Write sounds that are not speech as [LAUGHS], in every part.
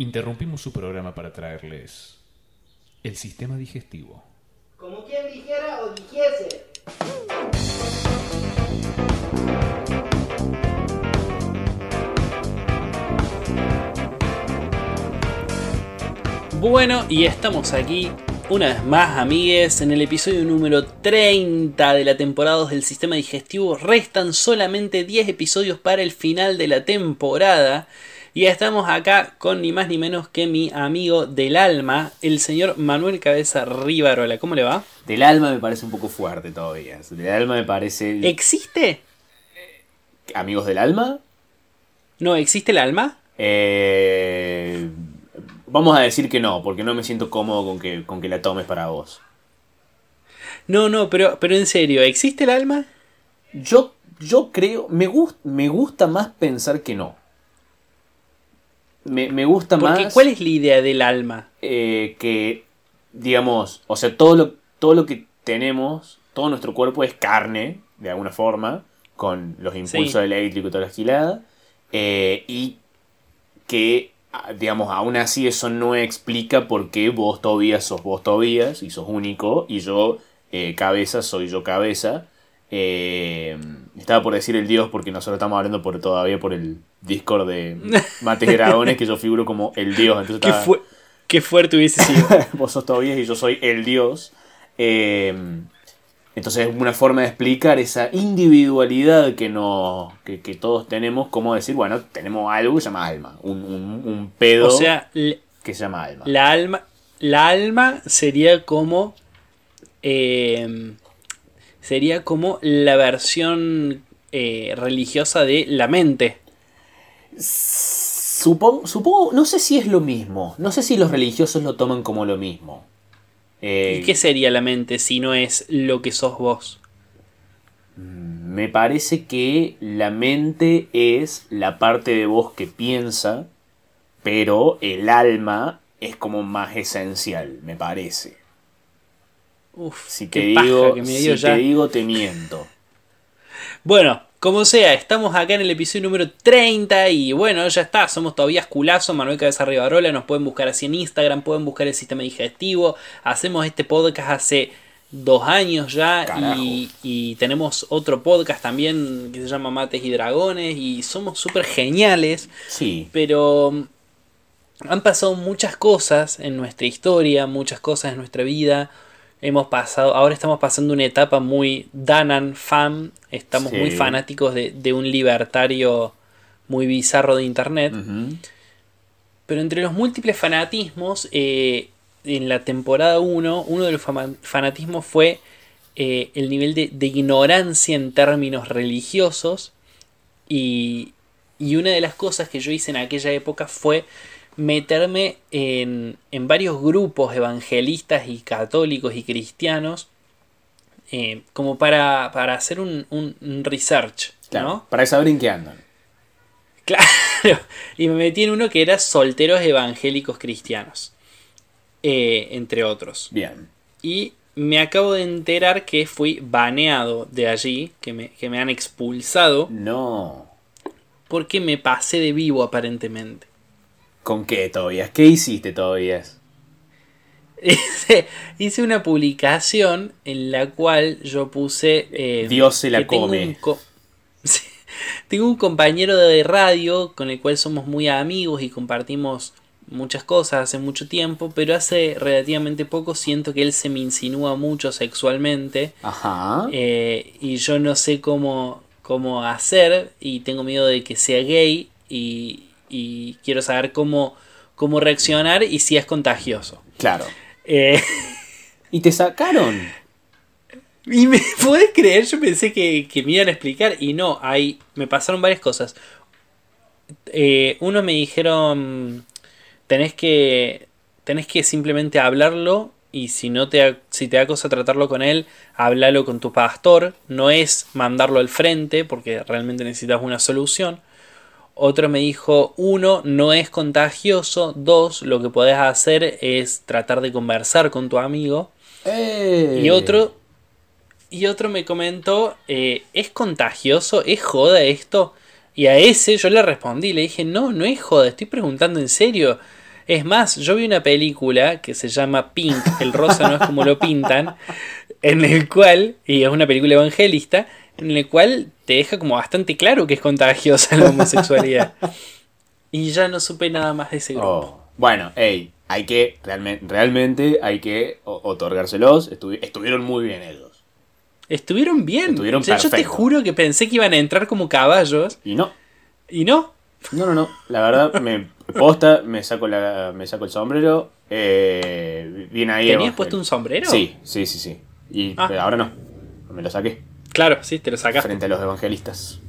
interrumpimos su programa para traerles el sistema digestivo. Como quien dijera o dijese. Bueno, y estamos aquí una vez más, amigues, en el episodio número 30 de la temporada 2 del sistema digestivo. Restan solamente 10 episodios para el final de la temporada. Y estamos acá con ni más ni menos que mi amigo del alma, el señor Manuel Cabeza Rivarola. ¿Cómo le va? Del alma me parece un poco fuerte todavía. Del alma me parece. ¿Existe? ¿Amigos del alma? ¿No existe el alma? Eh, vamos a decir que no, porque no me siento cómodo con que, con que la tomes para vos. No, no, pero, pero en serio, ¿existe el alma? Yo, yo creo. Me, gust, me gusta más pensar que no. Me, me gusta Porque, más. ¿Cuál es la idea del alma? eh, que, digamos, o sea, todo lo, todo lo que tenemos, todo nuestro cuerpo es carne, de alguna forma, con los impulsos Sí. eléctricos y toda la gilada, eh, y que, ah, digamos, aún así eso no explica por qué vos Tobías sos vos Tobías y sos único, y yo, eh, cabeza, soy yo cabeza. Eh, estaba por decir el dios porque nosotros estamos hablando por, todavía por el Discord de Mates Dragones, que yo figuro como el dios. Entonces ¿Qué, estaba- fu- qué fuerte hubiese sido. [LAUGHS] vos sos Tobías y yo soy el dios. Eh, entonces es una forma de explicar esa individualidad que, no, que, que todos tenemos, como decir, bueno, tenemos algo que se llama alma, un, un- un pedo O sea, que se llama alma. la alma, la alma sería como. eh, sería como la versión eh, religiosa de la mente. Supongo, supongo, no sé si es lo mismo, no sé si los religiosos lo toman como lo mismo. Eh, ¿Y qué sería la mente si no es lo que sos vos? Me parece que la mente es la parte de vos que piensa, pero el alma es como más esencial, me parece. Uf, Si te digo, que me si ya. te digo, te miento. [LAUGHS] Bueno, como sea, estamos acá en el episodio número 30 y bueno, ya está, somos todavía Culazo, Manuel Cabeza Rivarola, nos pueden buscar así en Instagram, pueden buscar el sistema digestivo, hacemos este podcast hace dos años ya y, y tenemos otro podcast también que se llama Mates y Dragones y somos súper geniales, Sí, pero mm, han pasado muchas cosas en nuestra historia, muchas cosas en nuestra vida. Hemos pasado, ahora estamos pasando una etapa muy Danan fan, estamos Sí. muy fanáticos de, de un libertario muy bizarro de internet. Pero entre los múltiples fanatismos, eh, en la temporada 1, uno de los fanatismos fue eh, el nivel de, de ignorancia en términos religiosos. Y, y una de las cosas que yo hice en aquella época fue meterme en, en varios grupos evangelistas y católicos y cristianos. eh, como para, para hacer un, un- un research, claro, ¿no? para saber en qué andan. Claro, y me metí en uno que era solteros evangélicos cristianos, eh, entre otros. Bien. Y me acabo de enterar que fui baneado de allí, que me, que me han expulsado, No. porque me pasé de vivo aparentemente. ¿Con qué, Tobias? ¿Qué hiciste, Tobias? [LAUGHS] Hice, hice una publicación en la cual yo puse... eh, Dios se la come. [LAUGHS] tengo un compañero de radio con el cual somos muy amigos y compartimos muchas cosas hace mucho tiempo, pero hace relativamente poco siento que él se me insinúa mucho sexualmente Ajá. eh, y yo no sé cómo, cómo hacer y tengo miedo de que sea gay y, y quiero saber cómo, cómo reaccionar y si es contagioso. Claro. Eh, ¿Y te sacaron? [LAUGHS] y me puedes creer, yo pensé que, que me iban a explicar y no, ahí me pasaron varias cosas. Eh, uno me dijeron, tenés que, tenés que simplemente hablarlo y si no te si te da cosa tratarlo con él, háblalo con tu pastor. No es mandarlo al frente porque realmente necesitas una solución. Otro me dijo, uno, no es contagioso. Dos, lo que podés hacer es tratar de conversar con tu amigo. ¡Eh! Y otro, y otro me comentó, eh, ¿es contagioso? ¿Es joda esto? Y a ese yo le respondí, le dije, no, no es joda, estoy preguntando en serio. Es más, yo vi una película que se llama Pink, el rosa no es como lo pintan, en el cual, y es una película evangelista, en el cual te deja como bastante claro que es contagiosa la homosexualidad. [LAUGHS] Y ya no supe nada más de ese grupo. Oh, Bueno, hey, hay que, realmente, realmente hay que otorgárselos. Estuvi- estuvieron muy bien ellos. Estuvieron bien. Estuvieron O sea, yo te juro que pensé que iban a entrar como caballos Y no, y no. no, no, no. La verdad, me [LAUGHS] posta, me saco, la, me saco el sombrero. Eh, bien ahí. ¿Tenías puesto un sombrero? Sí, sí, sí, sí. Y Ah. ahora no. Me lo saqué. Claro, sí, te lo sacaste. Frente a los evangelistas.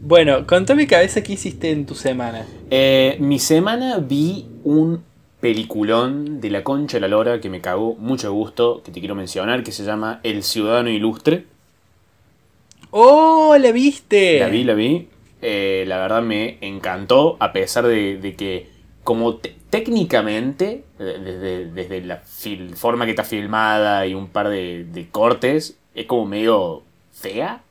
Bueno, contame cabeza qué hiciste en tu semana. Eh, mi semana vi un peliculón de la concha de la lora que me cagó mucho gusto, que te quiero mencionar, que se llama El Ciudadano Ilustre. ¡Oh, la viste! La vi, la vi. Eh, la verdad me encantó, a pesar de, de que, como te- técnicamente, desde, desde la forma que está filmada y un par de, de cortes, es como medio fea.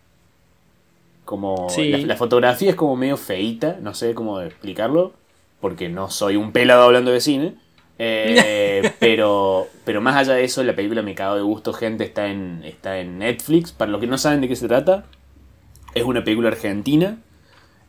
Como Sí. la, la fotografía es como medio feita, no sé cómo explicarlo, porque no soy un pelado hablando de cine. Eh, [LAUGHS] pero, pero más allá de eso, la película me cagó de gusto, gente, está en, está en Netflix. Para los que no saben de qué se trata, es una película argentina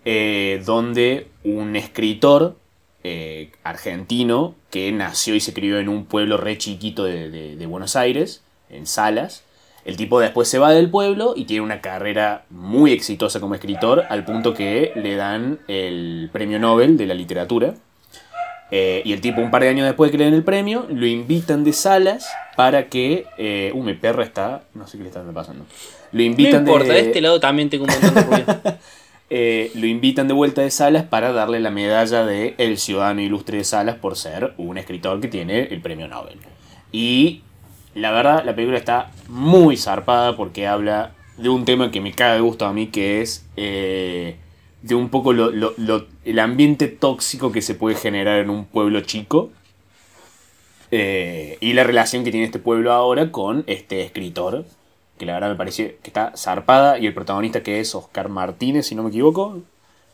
eh, donde un escritor eh, argentino que nació y se crió en un pueblo re chiquito de, de- de Buenos Aires, en Salas, el tipo después se va del pueblo y tiene una carrera muy exitosa como escritor al punto que le dan el premio Nobel de la literatura. Eh, y el tipo, un par de años después de que le den el premio, lo invitan de Salas para que... Eh, uh, mi perra está... No sé qué le está pasando. Lo No invitan importa, de... de este lado también tengo un montón de ruido. [LAUGHS] eh, lo invitan de vuelta de Salas para darle la medalla de El Ciudadano Ilustre de Salas por ser un escritor que tiene el premio Nobel. Y la verdad, la película está muy zarpada porque habla de un tema que me caga de gusto a mí, que es eh, de un poco lo- lo- lo- el ambiente tóxico que se puede generar en un pueblo chico. eh, y la relación que tiene este pueblo ahora con este escritor, que la verdad me parece que está zarpada, y el protagonista que es Oscar Martínez, si no me equivoco.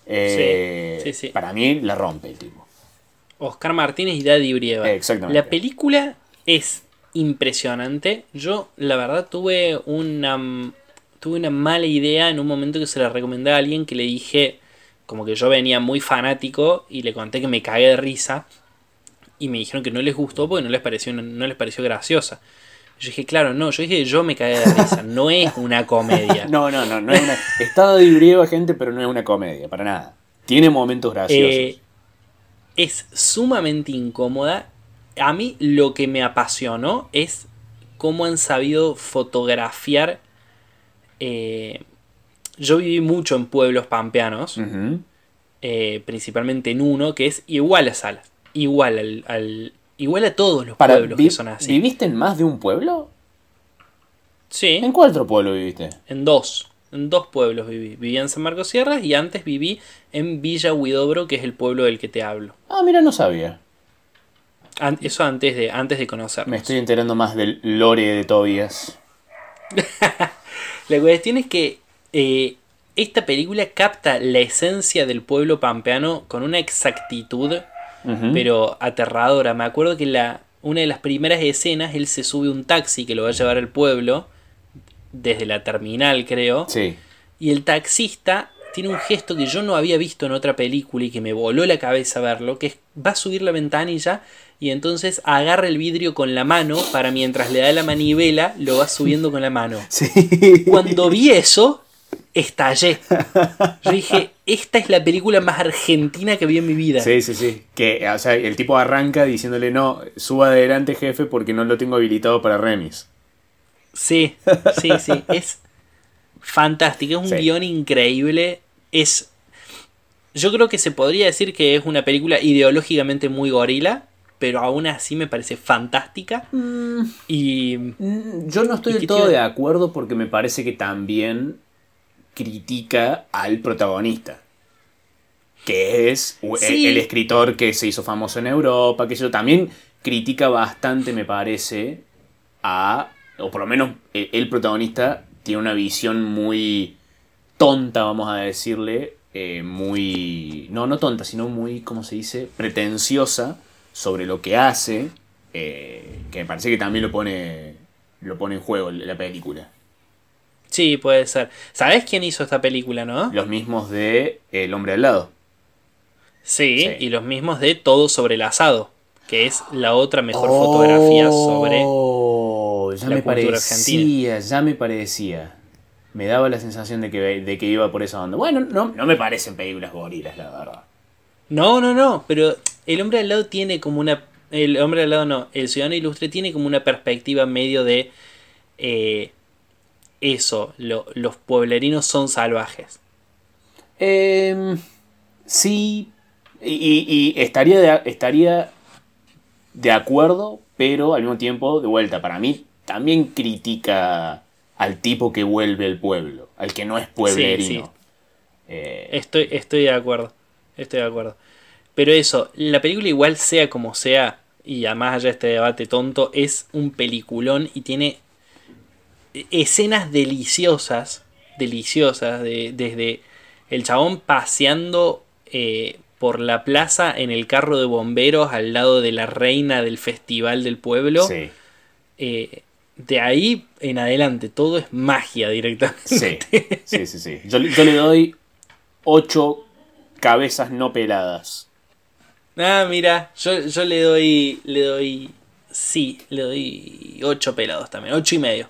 eh, Sí, sí, sí. Para mí la rompe el tipo. Oscar Martínez y Daddy Brieva. Exactamente. La película es impresionante. Yo, la verdad, tuve una, tuve una mala idea en un momento que se la recomendé a alguien que le dije, como que yo venía muy fanático y le conté que me cagué de risa. Y me dijeron que no les gustó porque no les pareció, no les pareció graciosa. Yo dije, claro, no, yo dije yo me cagué de risa, no es una comedia. [LAUGHS] No, no, no, no es una. Está de brieva, gente, pero no es una comedia, para nada. Tiene momentos graciosos. Eh, es sumamente incómoda. A mí lo que me apasionó es cómo han sabido fotografiar. eh, yo viví mucho en pueblos pampeanos, eh, principalmente en uno que es igual a Salas, igual al, al- igual a todos los Para, pueblos que son así. ¿Viviste en más de un pueblo? Sí, ¿En cuál otro pueblo viviste? en dos. En dos pueblos viví. Viví en San Marcos Sierras y antes viví en Villa Huidobro, que es el pueblo del que te hablo. Ah, mira, no sabía. An- Eso antes de, antes de conocernos. Me estoy enterando más del lore de Tobias. [LAUGHS] La cuestión es que eh, esta película capta la esencia del pueblo pampeano con una exactitud, pero aterradora. Me acuerdo que la, una de las primeras escenas, él se sube un taxi que lo va a llevar al pueblo, desde la terminal creo, Sí. y el taxista tiene un gesto que yo no había visto en otra película y que me voló la cabeza verlo, que es va a subir la ventanilla y entonces agarra el vidrio con la mano para mientras le da la manivela, lo va subiendo con la mano. [LAUGHS] Sí. Cuando vi eso, estallé. Yo dije, esta es la película más argentina que vi en mi vida. Sí, sí, sí. Que, o sea, el tipo arranca diciéndole, no, suba adelante, jefe, porque no lo tengo habilitado para remis. Sí, sí, sí. Es fantástico. Es un Sí. guion increíble. Es. Yo creo que se podría decir que es una película ideológicamente muy gorila. Pero aún así me parece fantástica. Y. Mm, Yo no estoy ¿Y del todo de acuerdo porque me parece que también critica al protagonista. Que es Sí. el escritor que se hizo famoso en Europa, que eso también critica bastante, me parece, a. O por lo menos eh, el protagonista tiene una visión muy tonta, vamos a decirle. eh, muy. No, no tonta, sino muy, ¿cómo se dice? Pretenciosa sobre lo que hace, eh, que me parece que también lo pone, lo pone en juego la película. Sí, puede ser. ¿Sabés quién hizo esta película, no? Los mismos de El hombre al lado. Sí, Sí. y los mismos de Todo sobre el asado, que es la otra mejor fotografía sobre... Oh, ya la me cultura parecía, ya me parecía. Me daba la sensación de que, de que iba por esa onda. Bueno, no, no me parecen películas gorilas, la verdad. No, no, no, pero el hombre al lado tiene como una... El hombre al lado no, el ciudadano ilustre tiene como una perspectiva medio de... eh, eso, lo- los pueblerinos son salvajes. Em, sí, y, y- estaría, de, estaría de acuerdo, pero al mismo tiempo, de vuelta, para mí también critica al tipo que vuelve al pueblo, al que no es pueblerino. sí. Eh, Estoy, estoy de acuerdo. Estoy de acuerdo. Pero eso, la película igual sea como sea, y además allá este debate tonto, es un peliculón y tiene escenas deliciosas, deliciosas, de- desde el chabón paseando eh, por la plaza en el carro de bomberos al lado de la reina del festival del pueblo. sí, Eh, de ahí en adelante, todo es magia directamente. sí, sí, sí, sí. Yo, yo le doy ocho cabezas no peladas. Ah, mira, yo, yo le doy. Le doy. Sí, le doy 8 pelados también. 8 y medio.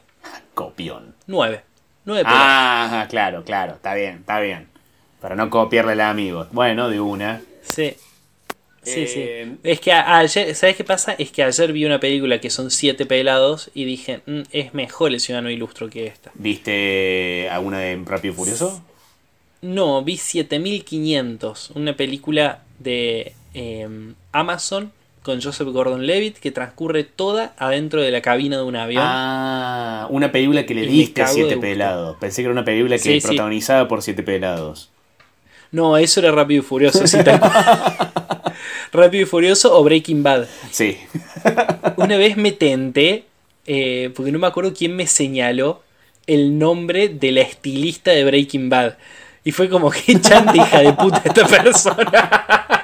Copión. 9. 9 pelados. Ah, claro, claro, está bien, está bien. Para no copiarle al amigo. Bueno, de una. Sí. Sí, Eh, sí. Es que a- ayer, ¿sabes qué pasa? Es que ayer vi una película que son 7 pelados y dije, "Mm, es mejor el Ciudadano Ilustro que esta. ¿Viste alguna de Rápido Furioso? No, vi 7500, una película de em, Amazon con Joseph Gordon-Levitt que transcurre toda adentro de la cabina de un avión. Ah, una película que le diste Siete. Pelados. Pensé que era una película que Sí, sí. protagonizada por Siete Pelados. No, eso era Rápido y Furioso, sí, tal. [LAUGHS] Rápido y Furioso o Breaking Bad. Sí. [LAUGHS] Una vez me tenté, eh, porque no me acuerdo quién me señaló el nombre de la estilista de Breaking Bad. Y fue como que chanta hija de puta esta persona. [LAUGHS]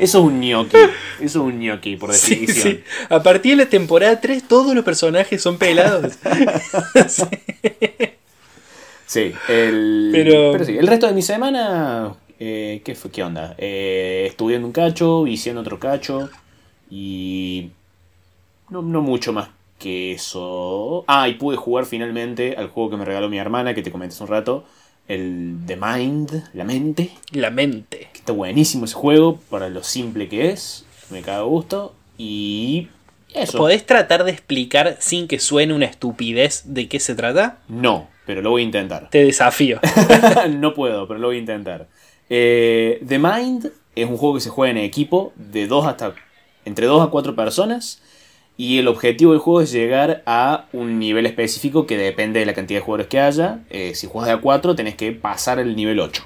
Eso es un gnocchi. Eso es un gnocchi, por [LAUGHS] Sí, definición. sí. A partir de la temporada 3 todos los personajes son pelados. [LAUGHS] Sí. Sí, el... Pero- pero sí, el resto de mi semana, eh, ¿qué fue? ¿Qué onda? Eh, estudiando un cacho, viciando otro cacho y no, no mucho más que eso. Ah, y pude jugar finalmente al juego que me regaló mi hermana, que te comenté hace un rato, el The Mind, la mente. La mente. Está buenísimo ese juego para lo simple que es, me caga gusto y eso. ¿Podés tratar de explicar sin que suene una estupidez de qué se trata? No, pero lo voy a intentar. Te desafío. [LAUGHS] no puedo, pero lo voy a intentar. Eh, The Mind es un juego que se juega en equipo de dos hasta entre 2 a 4 personas y el objetivo del juego es llegar a un nivel específico que depende de la cantidad de jugadores que haya. Eh, si juegas de a 4 tenés que pasar el nivel 8.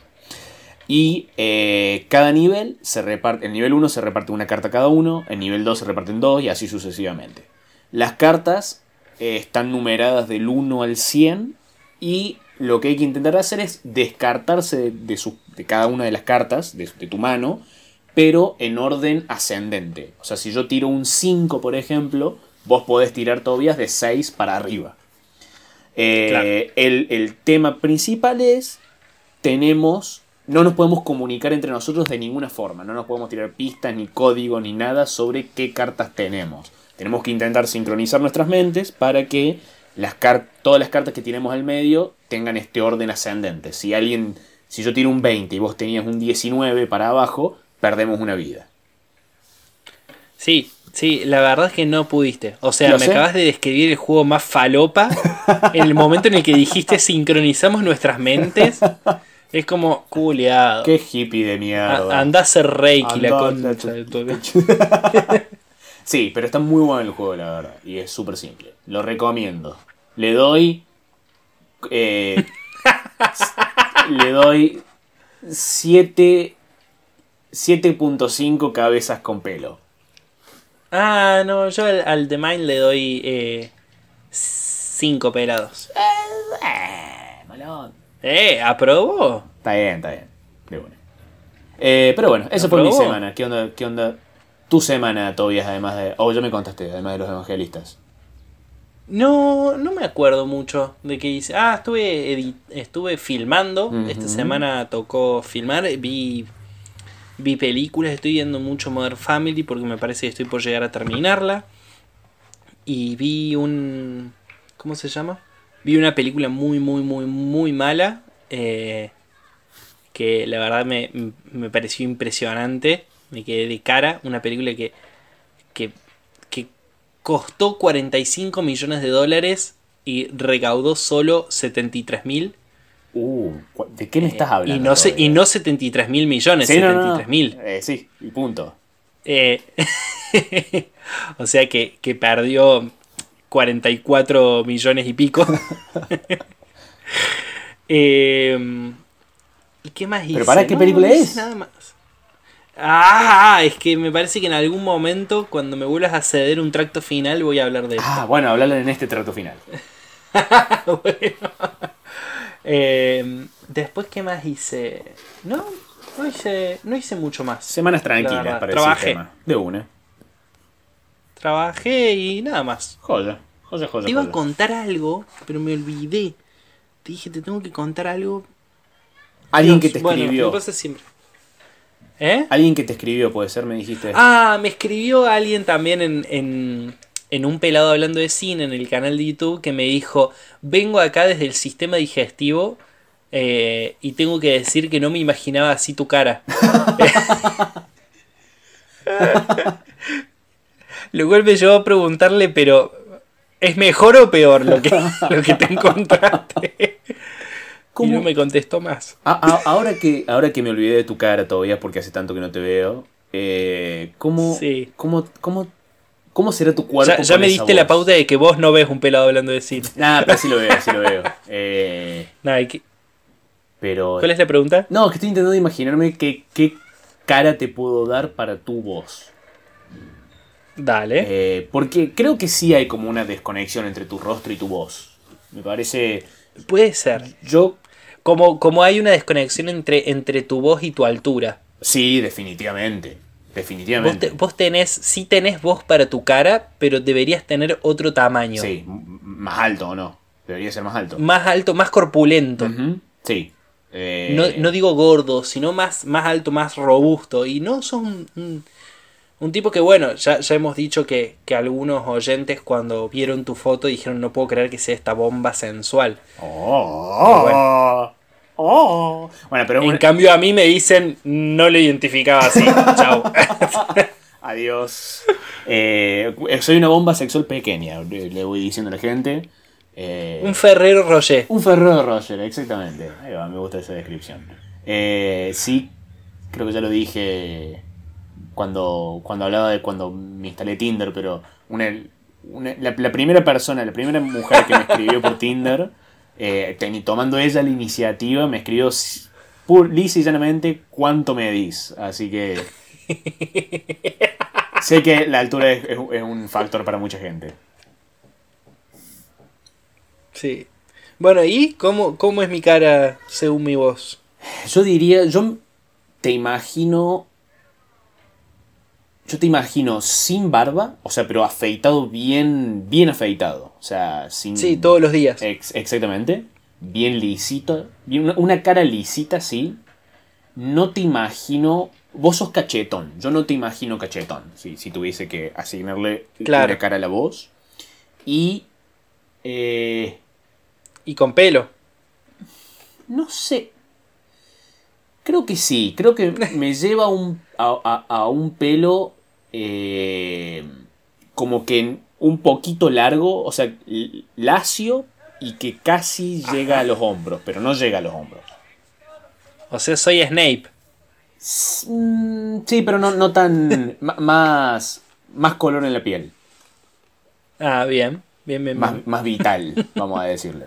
Y eh, cada nivel se reparte, el nivel 1 se reparte una carta cada uno, el nivel 2 se reparten dos y así sucesivamente. Las cartas eh, están numeradas del 1 al 100 y lo que hay que intentar hacer es descartarse de, de su- de cada una de las cartas de, de tu mano, pero en orden ascendente. O sea, si yo tiro un 5, por ejemplo, vos podés tirar todavía de 6 para arriba. Eh, Claro. el, el tema principal es, tenemos, no nos podemos comunicar entre nosotros de ninguna forma, no nos podemos tirar pistas, ni código, ni nada sobre qué cartas tenemos. Tenemos que intentar sincronizar nuestras mentes para que las todas las cartas que tenemos al medio tengan este orden ascendente. Si alguien, si yo tiro un 20 y vos tenías un 19 para abajo, perdemos una vida. Sí, sí, la verdad es que no pudiste. O sea, Lo me sé. acabas de describir el juego más falopa en el momento en el que dijiste [LAUGHS] sincronizamos nuestras mentes. Es como culeado. Qué hippie de mierda. A- Anda a hacer reiki la Andá, concha de tu- [LAUGHS] [LAUGHS] Sí, pero está muy bueno el juego, la verdad. Y es súper simple. Lo recomiendo. Le doy. eh, [LAUGHS] le doy 7. 7.5 cabezas con pelo. Ah, no, yo al, al The Mind le doy eh, cinco pelados. Eh, malón. Eh, ¿aprobó? Está bien, está bien. De buena. Eh, pero bueno, eso fue mi ¿Aprobó? semana. ¿Qué onda, ¿Qué onda tu semana, Tobias, además de... Oh, ya me contaste, además de los evangelistas. No, no me acuerdo mucho de qué hice. Ah, estuve, edit- estuve filmando. Esta semana tocó filmar. Vi, vi películas. Estoy viendo mucho Modern Family porque me parece que estoy por llegar a terminarla. Y vi un... ¿Cómo se llama? Vi una película muy, muy, muy, muy mala. eh, que la verdad me, me pareció impresionante. Me quedé de cara. Una película que, que, que costó 45 millones de dólares y recaudó solo 73 mil. Uh, ¿de qué me estás hablando? Y no, se, y no 73 mil millones, Sí, no, no, no. 73 mil. Eh, sí, y punto. Eh, [LAUGHS] o sea que, que perdió 44 millones y pico. [LAUGHS] Eh, ¿Y qué más hice? ¿Pero para qué No, película no es? Nada más. Ah, es que me parece que en algún momento, cuando me vuelvas a ceder un tracto final, voy a hablar de esto. Ah, bueno, hablarle en este trato final. [LAUGHS] Bueno. Eh, después, ¿qué más hice? No, no hice, no hice mucho más. Semanas La tranquilas para trabajé. ese tema. De una. Trabajé y nada más. Joya, joya, joya. Te iba a contar algo, pero me olvidé. Te dije, te tengo que contar algo. Alguien que te bueno, escribió. me pasa siempre. ¿Eh? Alguien que te escribió, puede ser, me dijiste. Ah, me escribió alguien también en, en, en un pelado hablando de cine en el canal de YouTube que me dijo, vengo acá desde el sistema digestivo eh, y tengo que decir que no me imaginaba así tu cara. [LAUGHS] [LAUGHS] Lo cual me llevó a preguntarle, pero ¿es mejor o peor lo que, [LAUGHS] lo que te encontraste? Y ¿Cómo? no me contestó más. Ah, ah, ahora, que, ahora que me olvidé de tu cara todavía, porque hace tanto que no te veo, eh, ¿cómo, Sí. cómo, cómo, cómo será tu cuerpo? Ya, ya con me diste la pauta de que vos no ves un pelado hablando de cine. Nah, [LAUGHS] pero sí lo veo, sí lo veo. Eh, [LAUGHS] ¿y pero. ¿Cuál es la pregunta? No, que estoy intentando imaginarme qué, qué cara te puedo dar para tu voz. Dale. Eh, porque creo que sí hay como una desconexión entre tu rostro y tu voz. Me parece. Puede ser. Yo. Como, como hay una desconexión entre, entre tu voz y tu altura. Sí, definitivamente. Vos, Definitivamente. te- vos tenés, sí tenés voz para tu cara, pero deberías tener otro tamaño. Sí, más alto o no. Debería ser más alto. Más alto, más corpulento. Sí. Eh, no, no digo gordo, sino más, más alto, más robusto. Y no son un, un- un tipo que, bueno, ya, ya hemos dicho que, que algunos oyentes cuando vieron tu foto dijeron no puedo creer que sea esta bomba sensual. Oh, Bueno. oh. Bueno, pero En cambio a mí me dicen no lo identificaba así. [LAUGHS] Chao. adiós. Eh, soy una bomba sexual pequeña, le, voy diciendo a la gente. Eh, un Ferrero Rocher. Un Ferrero Roger, exactamente. Ahí va, me gusta esa descripción. Eh, sí, creo que ya lo dije cuando, cuando hablaba de cuando me instalé Tinder, pero una, una- la, la primera persona, la primera mujer que me escribió por Tinder, [LAUGHS] eh, tomando ella la iniciativa, me escribió lisa y llanamente cuánto me dis. Así que... [LAUGHS] sé que la altura es- es- es un factor para mucha gente. Sí. Bueno, ¿y cómo, cómo es mi cara según mi voz? Yo diría, yo te imagino. Yo te imagino sin barba, o sea, pero afeitado bien, bien afeitado. O sea, sin. Sí, todos los días. Ex- exactamente. Bien lisito. Bien, una, una cara lisita, sí. No te imagino. Vos sos cachetón. Yo no te imagino cachetón. Si, si tuviese que asignarle Claro. una cara a la voz. Y. eh, Y con pelo. No sé. Creo que sí. Creo que [LAUGHS] me lleva un, a, a- a un pelo eh, como que un poquito largo, o sea, lacio y que casi llega a los hombros, pero no llega a los hombros. O sea, soy Snape. Mm, Sí, pero no, no tan... [LAUGHS] más, más color en la piel. Ah, bien. Bien, bien, bien. Más, más vital, [LAUGHS] vamos a decirle.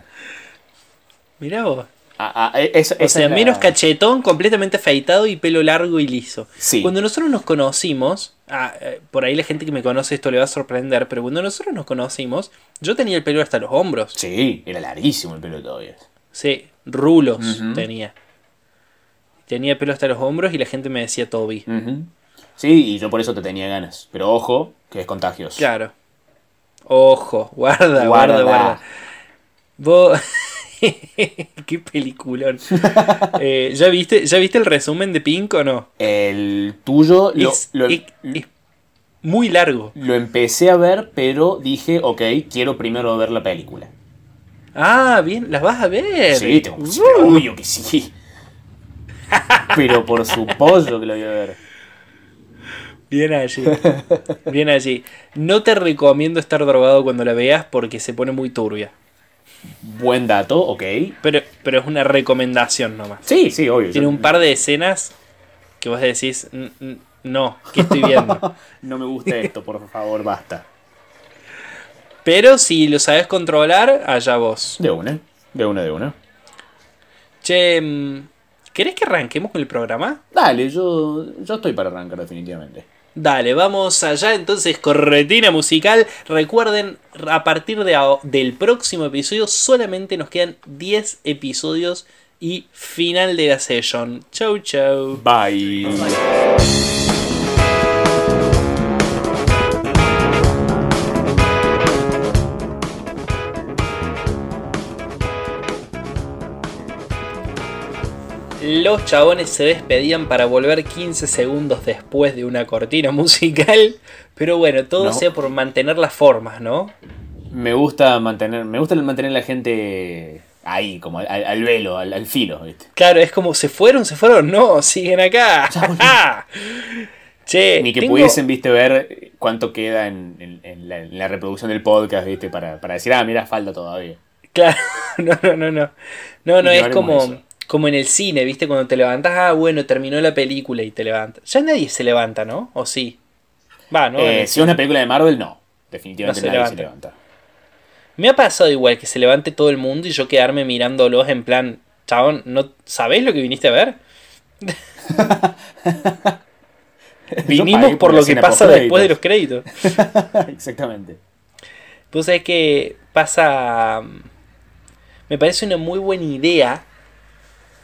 Mirá vos. Ah, ah, esa- O esa sea, es la- menos cachetón, completamente afeitado y pelo largo y liso. Sí. Cuando nosotros nos conocimos, ah, eh, por ahí la gente que me conoce esto le va a sorprender, pero cuando nosotros nos conocimos, yo tenía el pelo hasta los hombros. Sí, era larguísimo el pelo todavía. Sí, rulos tenía. Tenía pelo hasta los hombros y la gente me decía Toby. Sí, y yo por eso te tenía ganas. Pero ojo, que es contagioso. Claro. Ojo, guarda, guarda, Guarda. guarda. Vos. [LAUGHS] [LAUGHS] Qué peliculón. [LAUGHS] Eh, ¿ya, viste, ¿Ya viste el resumen de Pink o no? El tuyo lo, es, lo- es- es muy largo. lo empecé a ver, pero dije, ok, quiero primero ver la película. Ah, bien, las vas a ver. Sí, tengo, sí, Uh. obvio que sí. Pero por supuesto que lo voy a ver. Bien allí. [LAUGHS] Bien allí. No te recomiendo estar drogado cuando la veas porque se pone muy turbia. Buen dato, ok. Pero, pero es una recomendación nomás. Sí, sí, obvio. Tiene yo- un par de escenas que vos decís, "N- n- no, ¿qué estoy viendo? [LAUGHS] No me gusta esto, por favor, basta. Pero si lo sabes controlar, allá vos. De una, de una, de una. Che, mm, ¿querés que arranquemos con el programa? Dale, yo, yo estoy para arrancar definitivamente. Dale, vamos allá entonces, corretina musical. Recuerden, a partir de del próximo episodio solamente nos quedan 10 episodios y final de la session. Chau, chau. Bye. Los chabones se despedían para volver 15 segundos después de una cortina [LAUGHS] musical. Pero bueno, todo No. sea por mantener las formas, ¿no? Me gusta mantener, me gusta mantener la gente ahí, como al, al velo, al, al filo, ¿viste? Claro, es como, ¿se fueron? ¿Se fueron? No, siguen acá. [LAUGHS] [LAUGHS] che, Ni que tengo- pudiesen, viste, ver cuánto queda en, en- en la, en la reproducción del podcast, viste, para, para decir, ah, mira, falta todavía. Claro, no, no, no, no. No, no, es como, eso. Como en el cine, ¿viste? Cuando te levantas, ah, bueno, terminó la película y te levantas. Ya nadie se levanta, ¿no? ¿O sí? Va, ¿no? Eh, si es una película de Marvel, no. Definitivamente No se nadie levanta. se levanta. Me ha pasado igual que se levante todo el mundo y yo quedarme mirándolos en plan, chabón, ¿no sabés lo que viniste a ver? [LAUGHS] Vinimos por lo que pasa después de los créditos. [LAUGHS] Exactamente. Pues sabés que pasa. Me parece una muy buena idea.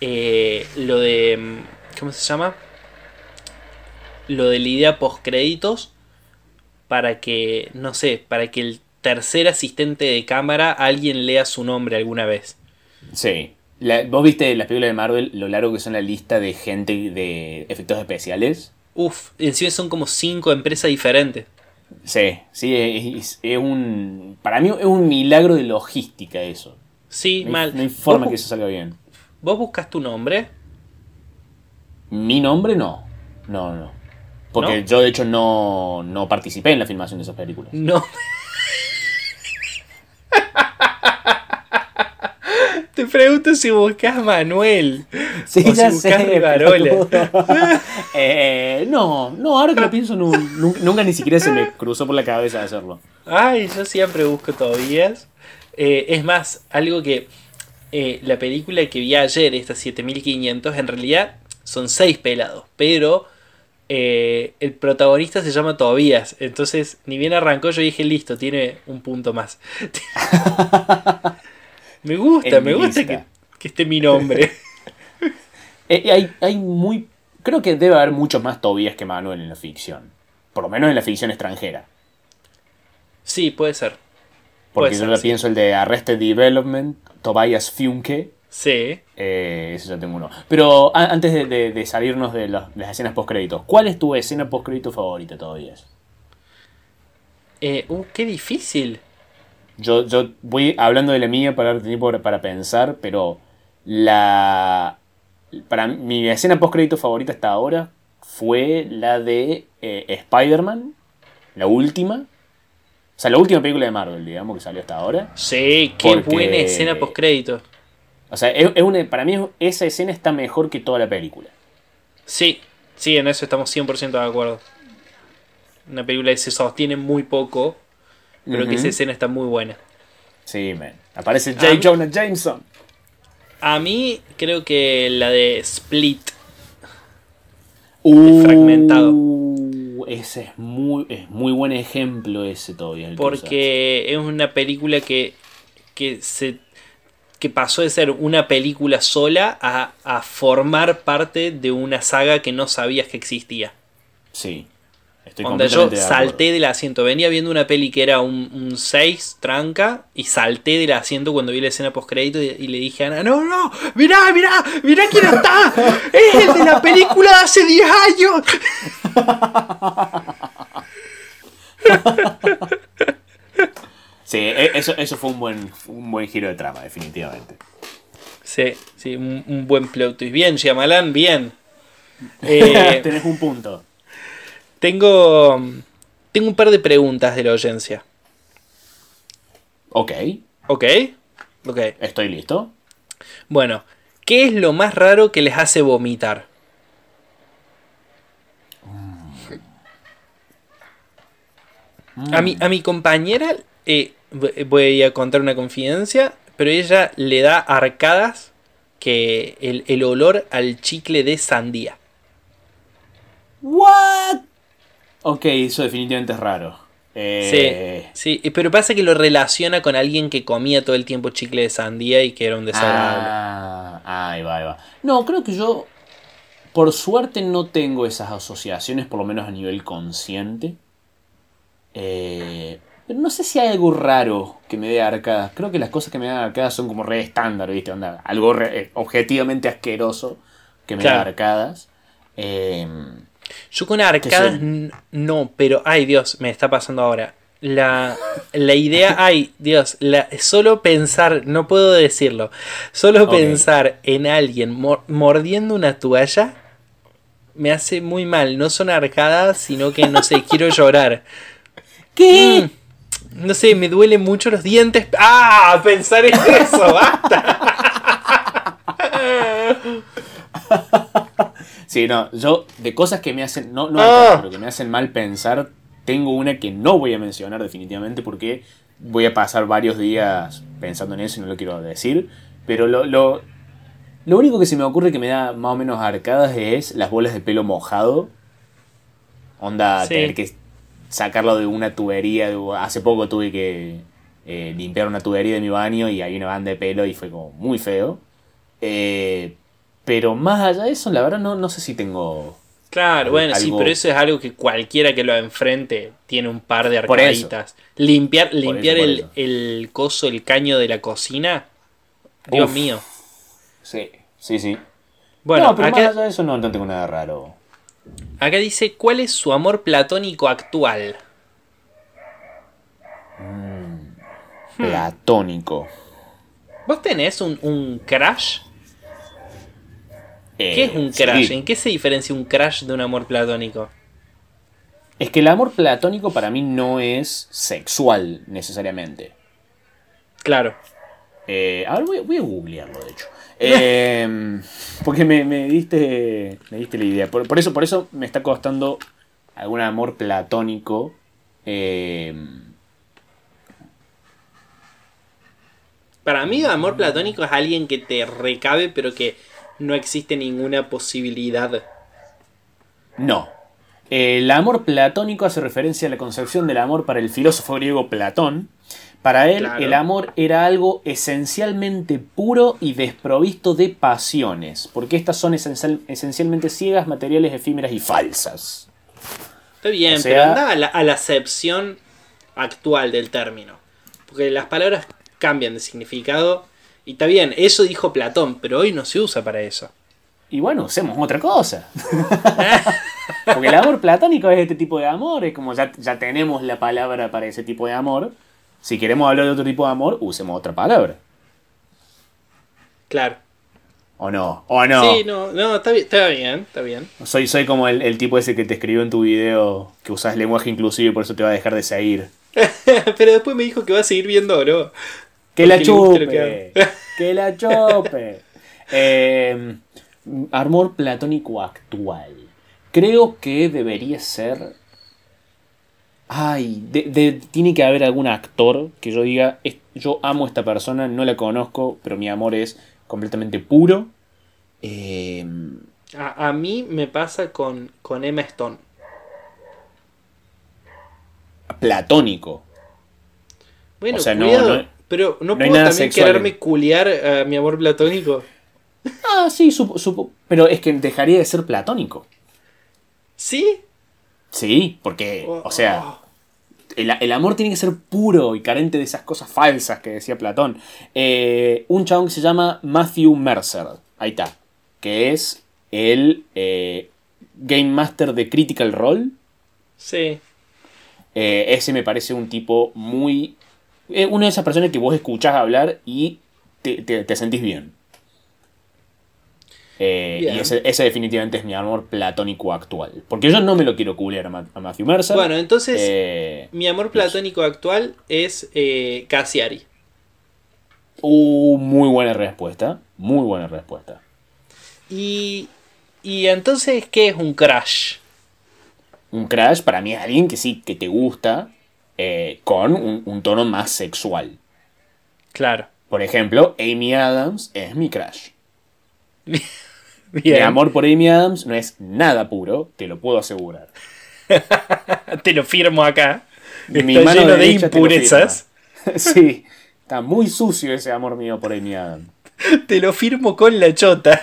Eh, lo de. mm, ¿Cómo se llama? Lo de la idea post créditos. Para que. No sé. Para que el tercer asistente de cámara alguien lea su nombre alguna vez. Sí. La- ¿Vos viste las películas de Marvel, lo largo que son la lista de gente de efectos especiales? Uf, encima son como cinco empresas diferentes. Sí, sí, es, es un... Para mí es un milagro de logística eso. Sí, No hay, mal. no hay forma ¿Vos, que eso salga bien. Vos buscas tu nombre. Mi nombre no. No, no. Porque ¿No? yo de hecho no, no participé en la filmación de esas películas. No. [LAUGHS] Te pregunto si buscas Manuel. Sí, o si buscas Rivarola. [LAUGHS] eh, no, no, ahora que lo pienso, nu- nunca, ni siquiera se me cruzó por la cabeza hacerlo. Ay, yo siempre busco Tobías. Eh, es más, algo que eh, la película que vi ayer, esta 7500, en realidad son seis pelados, pero eh, el protagonista se llama Tobías. Entonces, ni bien arrancó, yo dije, listo, tiene un punto más. [LAUGHS] me gusta, En me gusta que esté mi nombre. [LAUGHS] Eh, hay, hay muy. Creo que debe haber muchos más Tobías que Manuel en la ficción. Por lo menos en la ficción extranjera. sí, puede ser. Porque yo ya sí. pienso el de Arrested Development, Tobias Funke. Sí. Eh, ese ya tengo uno. Pero a- antes de, de- de salirnos de, los- de las escenas post-créditos, ¿cuál es tu escena post-crédito favorita todavía? Eh, uh, qué difícil. Yo, yo voy hablando de la mía para dar tiempo para pensar, pero la. Para mi escena post-crédito favorita hasta ahora fue la de eh, Spider-Man, la última. O sea, la última película de Marvel, digamos, que salió hasta ahora. Sí, qué Porque- buena escena post crédito. O sea, es, es una, para mí esa escena está mejor que toda la película. Sí, sí, en eso estamos 100% de acuerdo. Una película que se sostiene muy poco, pero que esa escena está muy buena. Sí, man. Aparece J. Jonah Jameson. A mí creo que la de Split. Uh, fragmentado. Ese es muy, es muy buen ejemplo ese todavía. el Porque es una película que, que se que pasó de ser una película sola a, a formar parte de una saga que no sabías que existía. Sí. Estoy Cuando yo de salté del asiento, venía viendo una peli que era un, un 6 tranca y salté del asiento cuando vi la escena post crédito y, y le dije a Ana, no, no, mirá, mirá, mirá quién está, es el de la película de hace 10 años. [LAUGHS] Sí, e- eso, eso fue un buen, un buen giro de trama, definitivamente. Sí, sí, un, un buen plot twist. Bien, Shyamalan, bien. [LAUGHS] Eh, Tenés un punto. tengo, tengo un par de preguntas de la audiencia. Ok, ¿Ok? Ok. estoy listo. Bueno, ¿qué es lo más raro que les hace vomitar? A mi, a mi compañera, eh, v- voy a contar una confidencia, pero ella le da arcadas que el, el olor al chicle de sandía. ¿What? Ok, eso definitivamente es raro. Eh, Sí, sí, pero pasa que lo relaciona con alguien que comía todo el tiempo chicle de sandía y que era un desagradable. Ah, ahí va, ahí va. No, creo que yo, por suerte, no tengo esas asociaciones, por lo menos a nivel consciente. Eh, pero no sé si hay algo raro que me dé arcadas. Creo que las cosas que me dan arcadas son como re estándar, ¿viste? Onda, algo re- eh, objetivamente asqueroso que me da Claro. arcadas. Eh, Yo con arcadas no, pero ay Dios, me está pasando ahora. La, la idea, [LAUGHS] ay Dios, la, solo pensar, no puedo decirlo, solo pensar en alguien mor- mordiendo una toalla me hace muy mal. No son arcadas, sino que no sé, quiero llorar. [LAUGHS] ¿Qué? Mm, no sé, me duelen mucho los dientes. ¡Ah! Pensar en eso, basta. [LAUGHS] Sí, no, yo de cosas que me hacen, no, no, Ah. pero que me hacen mal pensar, tengo una que no voy a mencionar definitivamente porque voy a pasar varios días pensando en eso y no lo quiero decir. Pero lo, lo, lo único que se me ocurre que me da más o menos arcadas es las bolas de pelo mojado. Onda, Sí. tener que sacarlo de una tubería. hace poco tuve que eh, limpiar una tubería de mi baño y hay una banda de pelo y fue como muy feo. Eh, pero más allá de eso, la verdad no, no sé si tengo... Claro, bueno, sí, Algo- pero eso es algo que cualquiera que lo enfrente tiene un par de arcaditas. Limpiar, limpiar por el, eso. el coso, el caño de la cocina. Dios Uf. mío. Sí, sí, sí. Bueno, no, pero más allá de eso no, no tengo nada raro. Acá dice, ¿cuál es su amor platónico actual? Hmm. Platónico. ¿Vos tenés un, un crush? Eh, ¿Qué es un sí. crush? ¿En qué se diferencia un crush de un amor platónico? Es que el amor platónico para mí no es sexual necesariamente. Claro. Eh, a ver, voy, voy a googlearlo, de hecho. Eh, [LAUGHS] porque me, me diste me diste la idea. Por, por eso, por eso me está costando algún amor platónico. Eh, Para mí, amor platónico es alguien que te recabe, pero que no existe ninguna posibilidad. no. El amor platónico hace referencia a la concepción del amor para el filósofo griego Platón. Para él, Claro. el amor era algo esencialmente puro y desprovisto de pasiones, porque estas son esencial- esencialmente ciegas, materiales, efímeras y falsas. Está bien, O sea- pero anda a la, a la acepción actual del término. Porque las palabras cambian de significado. Y está bien, eso dijo Platón, pero hoy no se usa para eso. Y bueno, usemos otra cosa. [LAUGHS] Porque el amor platónico es este tipo de amor, es como ya, ya tenemos la palabra para ese tipo de amor. Si queremos hablar de otro tipo de amor, usemos otra palabra. Claro. ¿O no? ¿O no? Sí, no, no, está bien, está bien, está bien. Soy, soy como el, el tipo ese que te escribió en tu video que usas lenguaje inclusivo y por eso te va a dejar de seguir. [LAUGHS] pero después me dijo que va a seguir viendo ¡Que la Porque que chupe! [LAUGHS] ¡Que la chupe! [LAUGHS] Eh, amor platónico actual. Creo que debería ser. Ay, de- de- tiene que haber algún actor que yo diga: "Es- Yo amo a esta persona, no la conozco, pero mi amor es completamente puro. Eh, A, a mí me pasa con, con Emma Stone. platónico. Bueno, O sea, no- cuidado, no- pero no, no puedo también sexual quererme culiar a mi amor platónico. Ah, sí, supo, supo- pero es que dejaría de ser platónico. ¿Sí? Sí, porque, o sea, el, el amor tiene que ser puro y carente de esas cosas falsas que decía Platón. Eh, un chabón que se llama Matthew Mercer, ahí está, que es el eh, Game Master de Critical Role. Sí. Eh, ese me parece un tipo muy... una de esas personas que vos escuchás hablar y te, te- te sentís bien. Eh, y ese, ese definitivamente es mi amor platónico actual. Porque yo no me lo quiero culiar a, Ma- a Matthew Mercer. Bueno, entonces, Eh, mi amor platónico actual es eh, Cassiari. uh, muy buena respuesta. Muy buena respuesta. Y, y entonces, ¿qué es un crush? Un crush para mí es alguien que sí, que te gusta eh, con un, un tono más sexual. Claro. Por ejemplo, Amy Adams es mi crush. [LAUGHS] [LAUGHS] Mi Bien. amor por Amy Adams no es nada puro, te lo puedo asegurar. [LAUGHS] Te lo firmo acá. Mi Está mano lleno de impurezas. [LAUGHS] sí, está muy sucio ese amor mío por Amy Adams. Te lo firmo con la chota.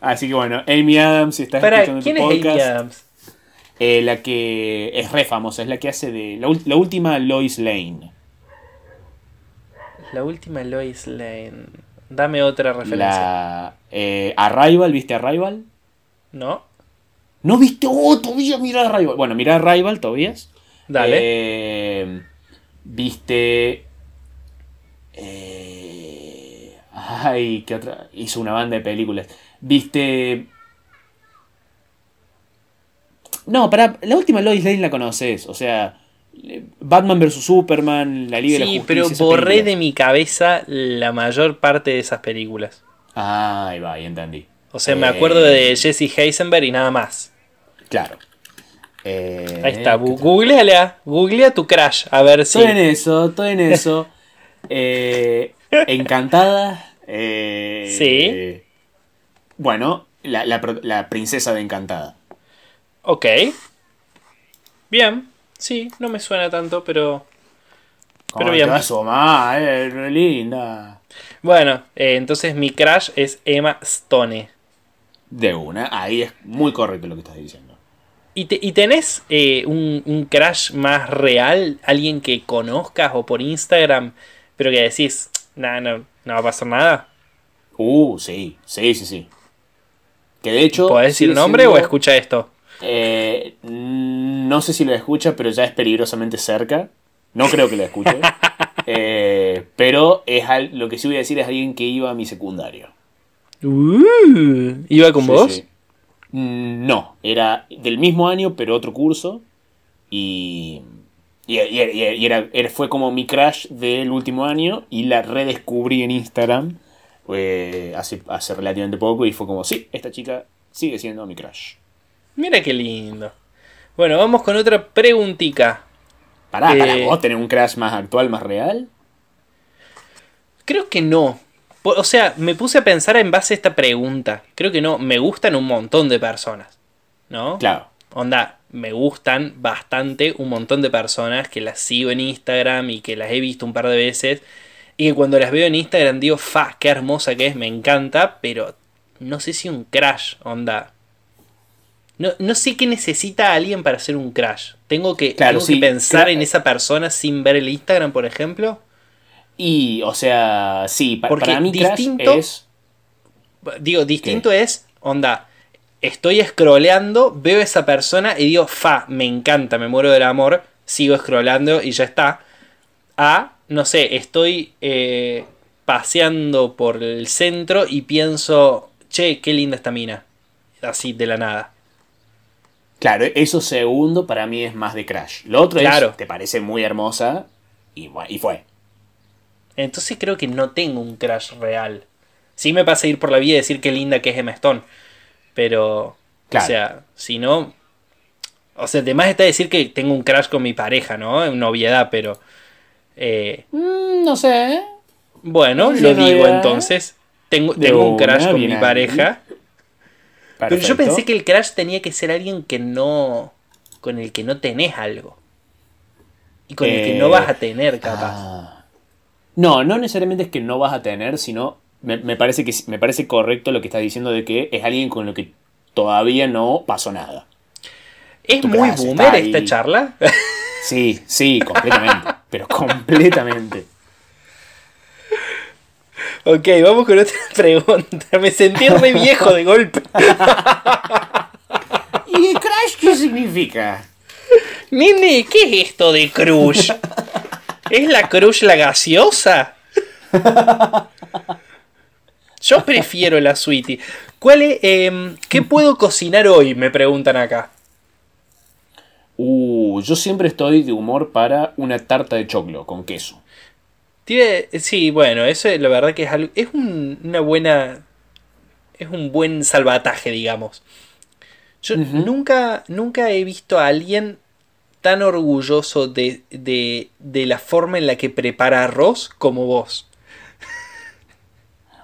Así que bueno, Amy Adams, si estás Para, escuchando ¿quién tu es Amy podcast, Adams? eh, la que es re famosa, es la que hace de la última Lois Lane. La última Lois Lane. Dame otra referencia. La eh, Arrival, ¿viste Arrival? ¿No? ¿No viste? ¡Oh, todavía mira Arrival! Bueno, mira Arrival, Tobías. Dale. Eh, viste. eh, ay, ¿qué otra? Hizo una banda de películas. Viste. No, para la última Lois Lane la conoces. O sea, Batman vs Superman, La Liga de la Sí, Justicia. pero esa borré película. de mi cabeza la mayor parte de esas películas. Ah, ahí va, ahí entendí. O sea, me Eh, acuerdo de Jesse Heisenberg y nada más. Claro. Eh, Ahí está, ¿qué bu- tal? googleala, googlea tu crash, a ver si. Estoy en eso, estoy en eso. [LAUGHS] Eh, encantada. eh, Sí. Bueno, la, la princesa de Encantada. Ok. Bien, sí, no me suena tanto, pero. Pero bien. asomar, eh, linda. Bueno, eh, entonces mi crush es Emma Stone. De una, ahí es muy correcto lo que estás diciendo. ¿Y, te- y tenés eh, un, un crush más real? ¿Alguien que conozcas o por Instagram? Pero que decís, nah, no, no va a pasar nada. Uh, sí, sí, sí, sí. Que de hecho. ¿Podés decir nombre siendo- o escucha esto? Eh, no sé si lo escucha, pero ya es peligrosamente cerca. No creo que lo escuche. [LAUGHS] Eh, pero es al- lo que sí voy a decir es alguien que iba a mi secundario. Uh, ¿Iba con Sí, vos? sí. Mm, No, era del mismo año, pero otro curso. Y, y, y- y- y era, fue como mi crush del último año. Y la redescubrí en Instagram eh, hace, hace relativamente poco. Y fue como, sí, esta chica sigue siendo mi crush. Mira qué lindo. Bueno, vamos con otra preguntica. Pará, pará, Eh, ¿vos tenés un crush más actual, más real? Creo que no. O sea, me puse a pensar en base a esta pregunta. Creo que no. Me gustan un montón de personas. ¿No? Claro. Onda, me gustan bastante un montón de personas que las sigo en Instagram y que las he visto un par de veces. Y que cuando las veo en Instagram digo, fa, qué hermosa que es, me encanta. Pero no sé si un crash, onda. No, no sé qué necesita alguien para hacer un crash. Tengo que, Claro, tengo sí, que pensar en esa persona sin ver el Instagram, por ejemplo. Y, o sea, sí, pa- Porque para mí distinto- es... Digo, distinto es, onda, estoy scrolleando, veo a esa persona y digo, fa, me encanta, me muero del amor, sigo scrollando y ya está. A, no sé, estoy eh, paseando por el centro y pienso, che, qué linda esta mina. Así, de la nada. Claro, eso segundo para mí es más de crush. Lo otro Claro. es, te parece muy hermosa y, y fue. Entonces creo que no tengo un crush real. Sí me pasa ir por la vida y decir qué linda que es Emma Stone. Pero, Claro. o sea, si no... O sea, además está decir que tengo un crush con mi pareja, ¿no? Una obviedad, pero... eh, Mm, no sé. bueno, lo digo ya. entonces. Tengo, tengo un una, crush con mi ahí. Pero yo pensé que el crush tenía que ser alguien que no... Con el que no tenés algo. Y con el que Eh, no vas a tener, capaz. Ah. No, no necesariamente es que no vas a tener, sino me, me parece que me parece correcto lo que estás diciendo de que es alguien con lo que todavía no pasó nada. ¿Es Tu muy boomer esta charla? [LAUGHS] Sí, sí, completamente. pero completamente. Ok, vamos con otra [LAUGHS] pregunta. Me sentí re viejo de golpe. [LAUGHS] ¿Y crash qué significa? Nene, ¿qué es esto de crush? ¿Es la crush la gaseosa? Yo prefiero la sweetie. ¿Cuál es, em, ¿Qué puedo cocinar hoy? Me preguntan acá. Uh, yo siempre estoy de humor para una tarta de choclo con queso. Tiene- sí, bueno, eso la verdad que es algo. Es un- una buena. Es un buen salvataje, digamos. Yo nunca, nunca he visto a alguien tan orgulloso de, de, de la forma en la que prepara arroz como vos.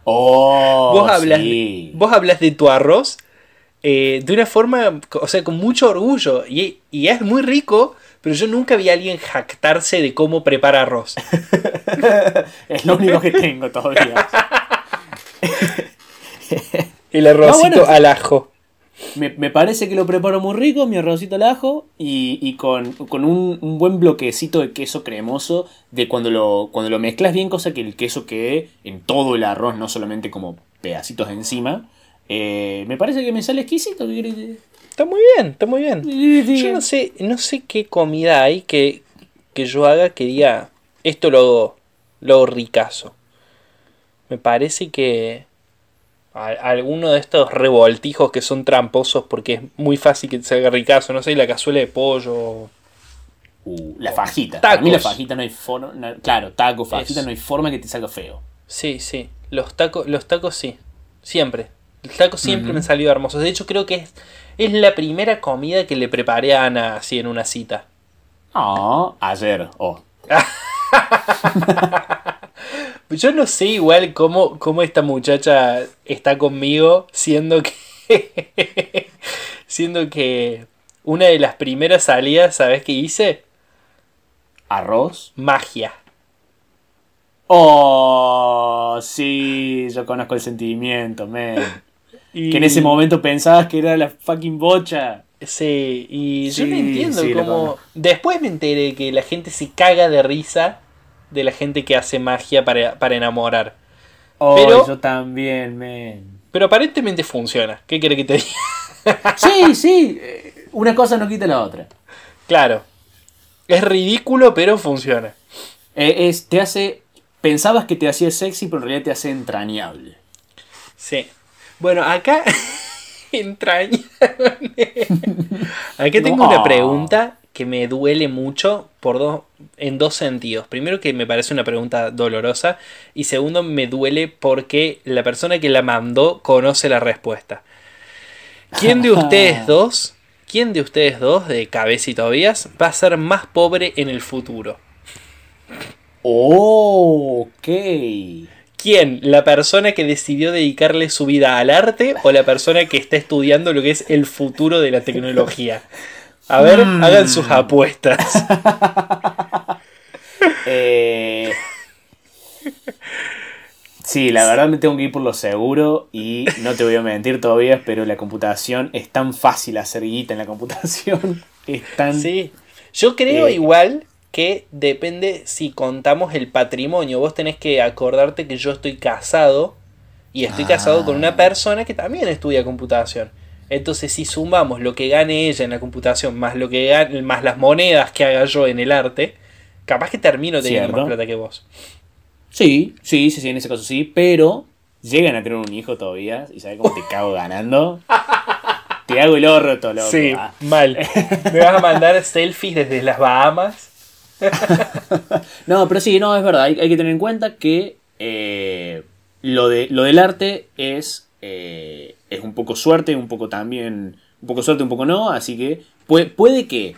Oh, vos, hablas, sí. vos hablas de tu arroz eh, de una forma, o sea, con mucho orgullo. Y, y es muy rico, pero yo nunca vi a alguien jactarse de cómo prepara arroz. [LAUGHS] Es lo único que tengo todavía. [LAUGHS] El arrocito No, bueno. al ajo. Me, me parece que lo preparo muy rico, mi arrocito al ajo y, y con, con un, un buen bloquecito de queso cremoso de cuando lo, cuando lo mezclas bien, cosa que el queso quede en todo el arroz, no solamente como pedacitos encima. Eh, me parece que me sale exquisito. ¿Qué querés que- Está muy bien, está muy bien. Yo no sé, no sé qué comida hay que, que yo haga que diga esto lo hago, lo hago ricazo. Me parece que a- alguno de estos revoltijos que son tramposos porque es muy fácil que te salga ricazo, no sé, la cazuela de pollo. Uh, la fajita. Para mí la Tacos. fajita no hay forma. no- claro, taco, fajita, Es- no hay forma que te salga feo. Sí, sí, los tacos, los tacos sí, siempre. Los tacos siempre Ujú. me han salido hermosos. De hecho creo que es, es la primera comida que le preparé a Ana así en una cita. Ah, ayer. Oh. [LAUGHS] Yo no sé igual cómo, cómo esta muchacha está conmigo, siendo que. [LAUGHS] siendo que una de las primeras salidas, ¿sabes qué hice? Arroz. Magia. Oh, sí, yo conozco el sentimiento, man. Y, Que en ese momento pensabas que era la fucking bocha. Sí, y yo no entiendo sí, cómo. Después me enteré que la gente se caga de risa de la gente que hace magia para, para enamorar. Oh, Pero- yo también, man. Pero aparentemente funciona. ¿Qué quiere que te diga? [LAUGHS] Sí, sí, eh, una cosa no quita la otra. Claro. Es ridículo, pero funciona. Eh, es, te hace. Pensabas que te hacía sexy, pero en realidad te hace entrañable. Sí. Bueno, acá. [LAUGHS] Entrañable. Acá tengo No. una pregunta que me duele mucho por dos, en dos sentidos. Primero que me parece una pregunta dolorosa y segundo me duele porque la persona que la mandó conoce la respuesta. ¿Quién de [LAUGHS] ustedes dos, quién de ustedes dos, de Cabeza y Tobías, va a ser más pobre en el futuro? Oh, ok. ¿Quién? ¿La persona que decidió dedicarle su vida al arte o la persona que está estudiando lo que es el futuro de la tecnología? A ver, Mm. hagan sus apuestas. [LAUGHS] Eh, Sí, la verdad me tengo que ir por lo seguro y no te voy a mentir todavía, pero la computación es tan fácil hacer guita en la computación. [LAUGHS] Es tan... Sí. Yo creo Eh. igual que depende si contamos el patrimonio. Vos tenés que acordarte que yo estoy casado y estoy casado con Ah. una persona que también estudia computación. Entonces, si sumamos lo que gane ella en la computación más lo que gane, más las monedas que haga yo en el arte, capaz que termino teniendo Cierto. más plata que vos. Sí, sí, sí, sí, en ese caso sí, pero llegan a tener un hijo todavía y sabes cómo te cago ganando. Te hago el orto, loco. Sí, ah. mal. [LAUGHS] Me vas a mandar selfies desde las Bahamas. [LAUGHS] No, pero sí, no, es verdad. Hay, hay que tener en cuenta que eh, lo, de, lo del arte es, eh, es un poco suerte, un poco también. Un poco suerte, un poco no. Así que puede, puede que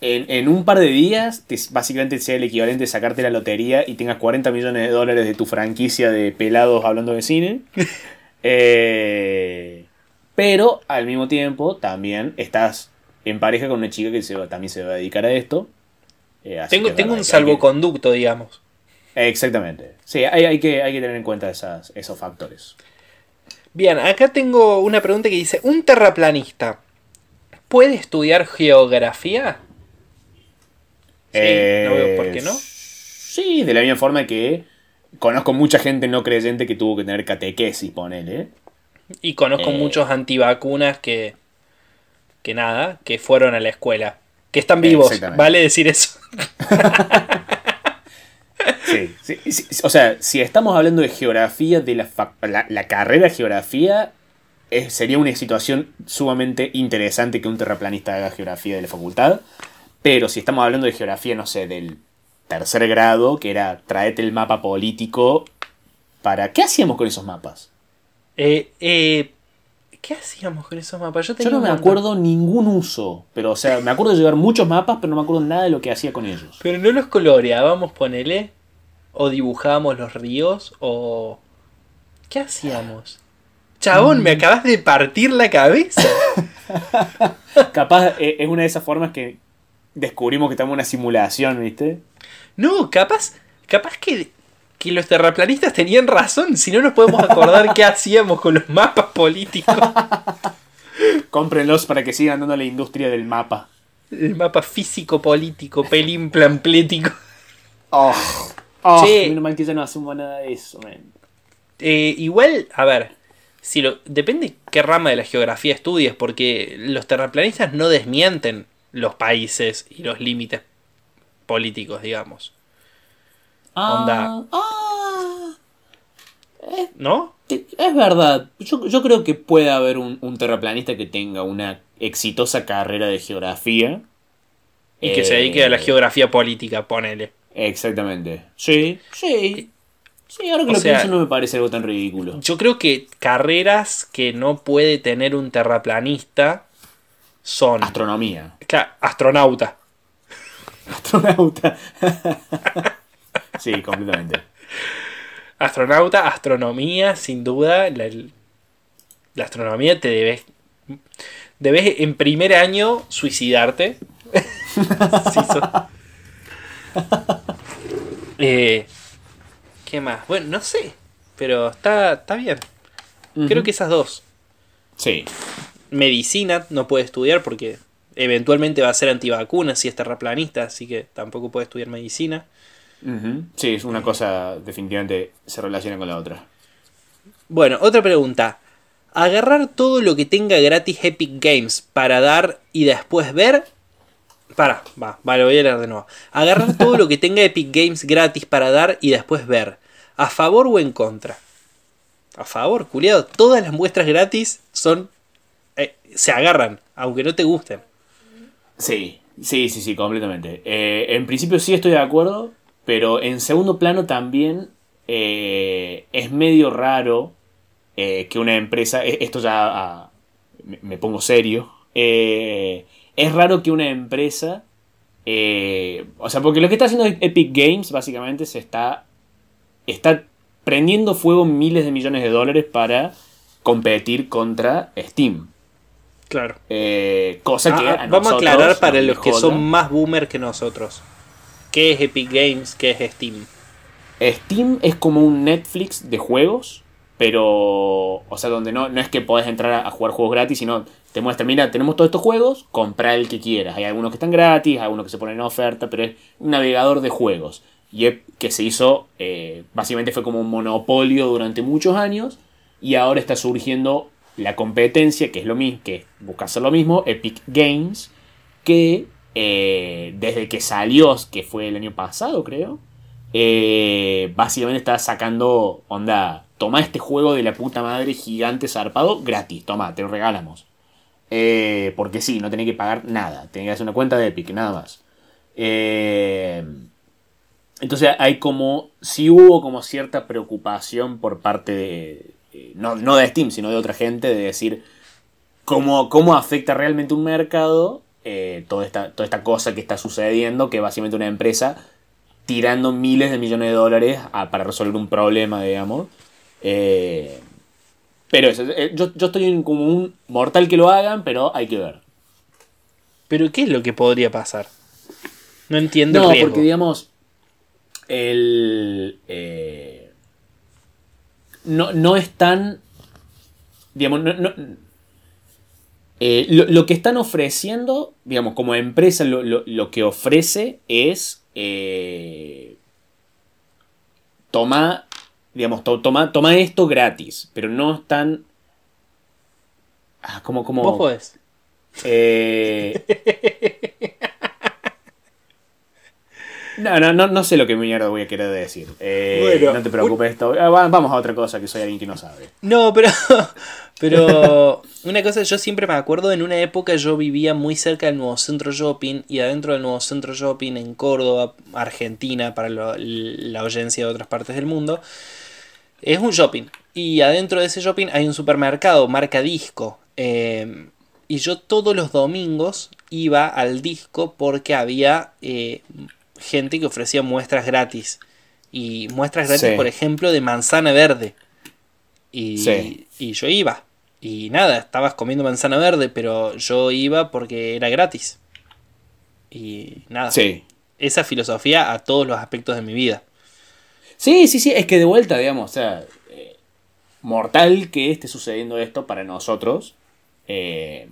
en, en un par de días te- básicamente sea el equivalente de sacarte la lotería y tengas 40 millones de dólares de tu franquicia de pelados hablando de cine. [LAUGHS] Eh, pero al mismo tiempo también estás en pareja con una chica que se va- también se va a dedicar a esto. Eh, Tengo, tengo un que- salvoconducto, digamos. Exactamente. Sí, hay, hay que, hay que tener en cuenta esas, esos factores. Bien, acá tengo una pregunta que dice, ¿un terraplanista puede estudiar geografía? Sí, no veo por qué no. Eh, Sí, de la misma forma que conozco mucha gente no creyente que tuvo que tener catequesis, ponele. Y conozco Eh. muchos antivacunas que, que nada, que fueron a la escuela. Que están vivos, vale decir eso. [LAUGHS] Sí, sí, sí, o sea, si estamos hablando de geografía, de la, la, la carrera de geografía, es- sería una situación sumamente interesante que un terraplanista haga geografía de la facultad. Pero si estamos hablando de geografía, no sé, del tercer grado, que era traete el mapa político para... ¿Qué hacíamos con esos mapas? Eh, eh, ¿Qué hacíamos con esos mapas? Yo, no me montón. acuerdo ningún uso, pero o sea, me acuerdo de llevar muchos mapas, pero no me acuerdo nada de lo que hacía con ellos. Pero no los coloreábamos, ponele. O dibujábamos los ríos. O. ¿Qué hacíamos? Chabón, Mm. me acabas de partir la cabeza. [LAUGHS] Capaz eh, es una de esas formas que descubrimos que estamos en una simulación, ¿viste? No, capaz. Capaz que. Que los terraplanistas tenían razón. Si no nos podemos acordar qué hacíamos con los mapas políticos. Cómprenlos para que sigan dando la industria del mapa. El mapa físico, político, pelín, plamplético. Oh, oh, Che. menos mal que ya no hacemos nada de eso, man. Eh, igual, a ver, si lo, depende qué rama de la geografía estudies, porque los terraplanistas no desmienten los países y los límites políticos, digamos, Onda. ah, ¿no? te- es verdad. Yo, yo creo que puede haber un, un terraplanista que tenga una exitosa carrera de geografía. Y que se Eh, dedique a la geografía política, ponele. Exactamente. Sí, sí. Sí, ahora que O lo sea- pienso no me parece algo tan ridículo. Yo creo que carreras que no puede tener un terraplanista son Astronomía. Claro, astronauta. Astronauta. [LAUGHS] sí, completamente. Astronauta, astronomía, sin duda. La, la astronomía te debes. Debes en primer año suicidarte. [LAUGHS] Sí, so- Eh, ¿Qué más? Bueno, no sé. Pero está, está bien. Creo que esas dos. Sí. Medicina no puede estudiar porque eventualmente va a ser antivacuna si es terraplanista, así que tampoco puede estudiar medicina. Sí, es una cosa definitivamente se relaciona con la otra. Bueno, otra pregunta. Agarrar todo lo que tenga gratis Epic Games para dar y después ver. Para, va, va, lo voy a leer de nuevo. Agarrar [LAUGHS] todo lo que tenga Epic Games gratis para dar y después ver. ¿A favor o en contra? A favor, culiado. Todas las muestras gratis son. eh, se agarran, aunque no te gusten. Sí, sí, sí, sí, completamente. Eh, en principio sí estoy de acuerdo, pero en segundo plano también eh, es medio raro eh, que una empresa, e- esto ya ah, me, me pongo serio, eh, es raro que una empresa, eh, o sea, porque lo que está haciendo Epic Games básicamente se está, está prendiendo fuego miles de millones de dólares para competir contra Steam. Claro. Que Ah, a vamos a aclarar para los que son más boomer que nosotros. ¿Qué es Epic Games? ¿Qué es Steam? Steam es como un Netflix de juegos, pero. O sea, donde no, no es que podés entrar a, jugar juegos gratis, sino te muestra, mira, tenemos todos estos juegos, compra el que quieras. Hay algunos que están gratis, hay algunos que se ponen en oferta, pero es un navegador de juegos. Y que se hizo, eh, básicamente fue como un monopolio durante muchos años, y ahora está surgiendo la competencia, que es lo mismo, que busca hacer lo mismo, Epic Games, que eh, desde que salió, que fue el año pasado, creo, eh, básicamente está sacando, onda, toma este juego de la puta madre gigante zarpado gratis, toma, te lo regalamos. Eh, porque sí, no tenés que pagar nada, tenés que hacer una cuenta de Epic, nada más. Entonces hay como, sí hubo como cierta preocupación por parte de, no, no de Steam, sino de otra gente, de decir cómo, cómo afecta realmente un mercado eh, toda, esta, toda esta cosa que está sucediendo, que básicamente una empresa tirando miles de millones de dólares a- para resolver un problema, digamos. Eh, pero eso, eh, yo, yo estoy en como un mortal que lo hagan, pero hay que ver. ¿Pero qué es lo que podría pasar? No entiendo No, el riesgo. porque digamos, el... eh, no, no es tan digamos, no, no- eh, lo, lo que están ofreciendo, digamos, como empresa, lo, lo- lo que ofrece es. eh, toma, digamos, to- toma, toma esto gratis, pero no están. Ah, como, como. Vos podés. Eh, [LAUGHS] No, no, no, no sé lo que mierda voy a querer decir. Eh, Bueno, no te preocupes, esto. ah, va- vamos a otra cosa que soy alguien que no sabe. No, pero. [LAUGHS] Pero. Una cosa, yo siempre me acuerdo, en una época yo vivía muy cerca del nuevo centro shopping. Y adentro del nuevo centro shopping en Córdoba, Argentina, para lo- la audiencia de otras partes del mundo. Es un shopping. Y adentro de ese shopping hay un supermercado, marca disco. eh, y yo todos los domingos iba al disco porque había eh, gente que ofrecía muestras gratis. Y muestras gratis, Sí. por ejemplo, de manzana verde. Y, Sí. y yo iba. Y nada, estabas comiendo manzana verde, pero yo iba porque era gratis. Y nada, Sí. esa filosofía a todos los aspectos de mi vida. Sí, sí, sí, es que de vuelta, digamos, o sea, eh, mortal que esté sucediendo esto para nosotros. eh,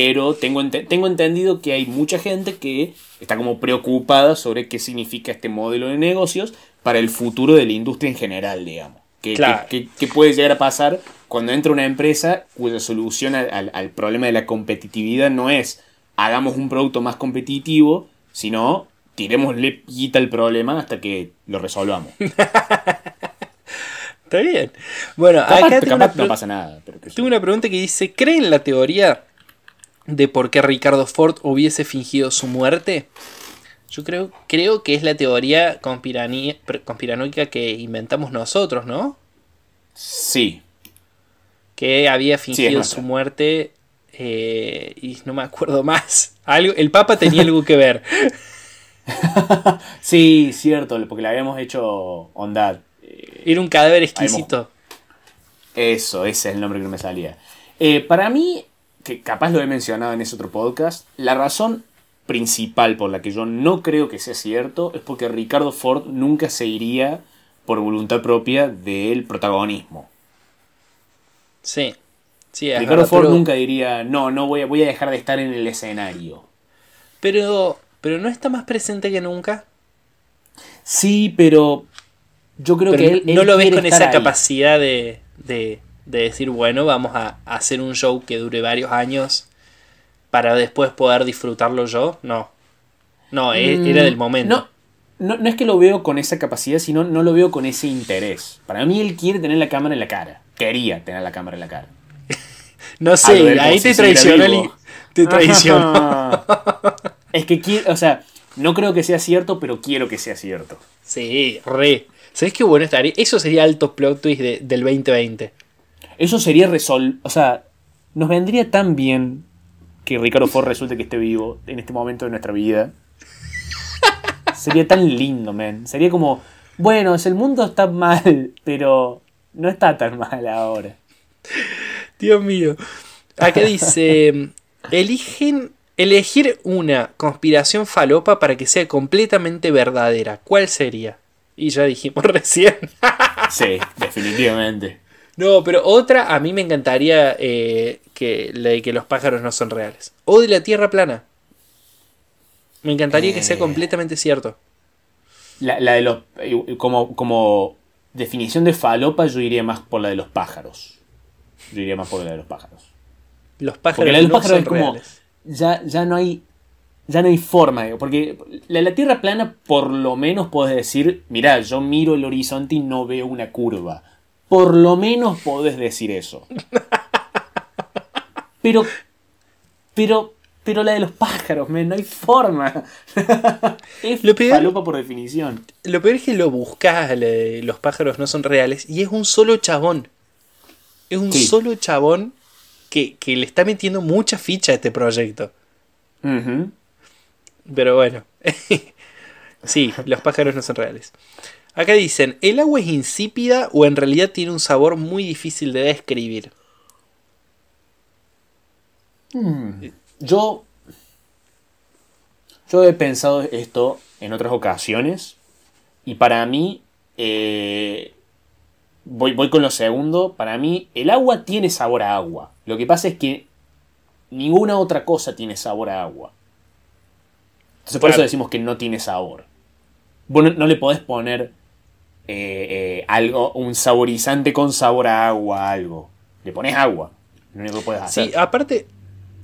pero tengo, tengo entendido que hay mucha gente que está como preocupada sobre qué significa este modelo de negocios para el futuro de la industria en general, digamos. ¿Qué, Claro. qué- qué- qué puede llegar a pasar cuando entra una empresa cuya solución al, al- al problema de la competitividad no es hagamos un producto más competitivo, sino tirémosle guita al problema hasta que lo resolvamos. [LAUGHS] Está bien. Bueno, Capaz, acá tengo, capaz una, no pasa nada. Pero tengo una pregunta que dice, ¿creen la teoría de por qué Ricardo Ford hubiese fingido su muerte? Yo creo, creo que es la teoría conspiranoica que inventamos nosotros, ¿no? Sí. Que había fingido su muerte eh, y no me acuerdo más. [LAUGHS] Algo, el Papa tenía algo que ver. [LAUGHS] Sí, cierto, porque le habíamos hecho onda. eh, Era un cadáver exquisito. Eso, ese es el nombre que no me salía. Eh, para mí, que capaz lo he mencionado en ese otro podcast, la razón principal por la que yo no creo que sea cierto es porque Ricardo Ford nunca se iría por voluntad propia del protagonismo. Sí. Sí, es Ricardo verdad, Ford pero- nunca diría, no, no voy a, voy a dejar de estar en el escenario. Pero, pero no está más presente que nunca. Sí, pero yo creo Pero que él, no lo ves con esa ahí. capacidad de, de, de decir, bueno, vamos a, hacer un show que dure varios años para después poder disfrutarlo yo. No. No, e- Mm, era del momento. No, no, no es que lo veo con esa capacidad, sino no lo veo con ese interés. Para mí él quiere tener la cámara en la cara. Quería tener la cámara en la cara. [LAUGHS] No sé, ahí te traicionó el-. Te traicionó. [LAUGHS] es que quiere, o sea, no creo que sea cierto, pero quiero que sea cierto. Sí, re. ¿Sabes qué bueno estaría? Eso sería alto plot twist de- del 2020. Eso sería resol... O sea, nos vendría tan bien que Ricardo Ford resulte que esté vivo en este momento de nuestra vida. [LAUGHS] Sería tan lindo, man. Sería como, bueno, el mundo está mal, pero no está tan mal ahora. Dios mío. Acá dice, [LAUGHS] eligen elegir una conspiración falopa para que sea completamente verdadera. ¿Cuál sería? Y ya dijimos [LAUGHS] recién. Sí, definitivamente. No, pero otra a mí me encantaría eh, que la de que los pájaros no son reales. O de la Tierra plana. Me encantaría que sea Eh. completamente cierto. La, la de los. eh, Como, como definición de falopa, yo iría más por la de los pájaros. Yo iría más por la de los pájaros. Los pájaros Porque la de los no pájaros son es como. reales. Ya, ya no hay. Ya no hay forma, digo, porque la la tierra plana, por lo menos podés decir, mirá, yo miro el horizonte y no veo una curva. Por lo menos podés decir eso. [LAUGHS] Pero. Pero. Pero la de los pájaros, man, no hay forma. [LAUGHS] es Lo peor- falopa por definición. Lo peor es que lo la de los pájaros no son reales, y es un solo chabón. Es un Sí. solo chabón que, que le está metiendo mucha ficha a este proyecto. Pero bueno. [LAUGHS] sí, los pájaros no son reales. Acá dicen, ¿el agua es insípida o en realidad tiene un sabor muy difícil de describir? Yo. Yo he pensado esto en otras ocasiones. Y para mí. eh, voy, voy con lo segundo. Para mí, el agua tiene sabor a agua. Lo que pasa es que ninguna otra cosa tiene sabor a agua. Entonces por Claro. eso decimos que no tiene sabor. Vos no, no le podés poner eh, eh, algo, un saborizante con sabor a agua algo. Le pones agua. Lo único que puedes hacer. Sí, aparte,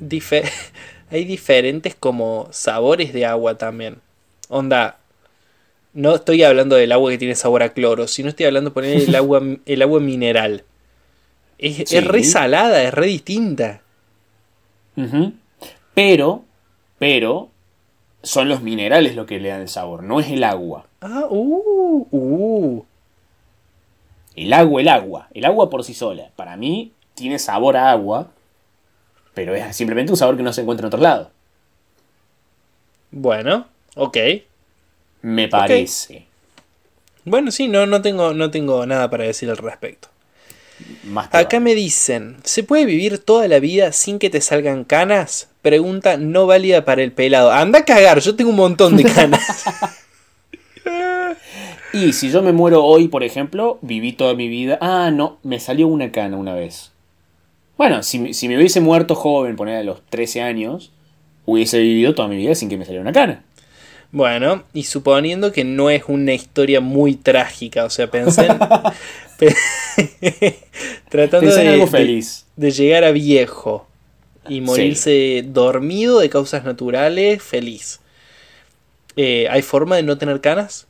dife- [LAUGHS] hay diferentes como sabores de agua también. Onda, no estoy hablando del agua que tiene sabor a cloro, sino estoy hablando de poner el agua, [LAUGHS] el agua mineral. Es, Sí. es re salada, es re distinta. Pero, pero, son los minerales lo que le dan el sabor, no es el agua. Ah, uh, uh. El agua, el agua. El agua por sí sola. Para mí tiene sabor a agua, pero es simplemente un sabor que no se encuentra en otro lado. Bueno, ok. Me parece. Bueno, sí, no, no, tengo, no tengo nada para decir al respecto. Más Acá me dicen, ¿se puede vivir toda la vida sin que te salgan canas? Pregunta no válida para el pelado. Anda a cagar, yo tengo un montón de canas. [LAUGHS] [LAUGHS] Y si yo me muero hoy, por ejemplo, viví toda mi vida. Ah, no, me salió una cana una vez. Bueno, si, si me hubiese muerto joven, poner a los 13 años, hubiese vivido toda mi vida sin que me saliera una cana. Bueno, y suponiendo que no es una historia muy trágica, o sea, pensé en... [LAUGHS] pe- [LAUGHS] tratando Pensé de, algo feliz. de llegar a viejo y morirse dormido de causas naturales, feliz. Eh, ¿Hay forma de no tener canas?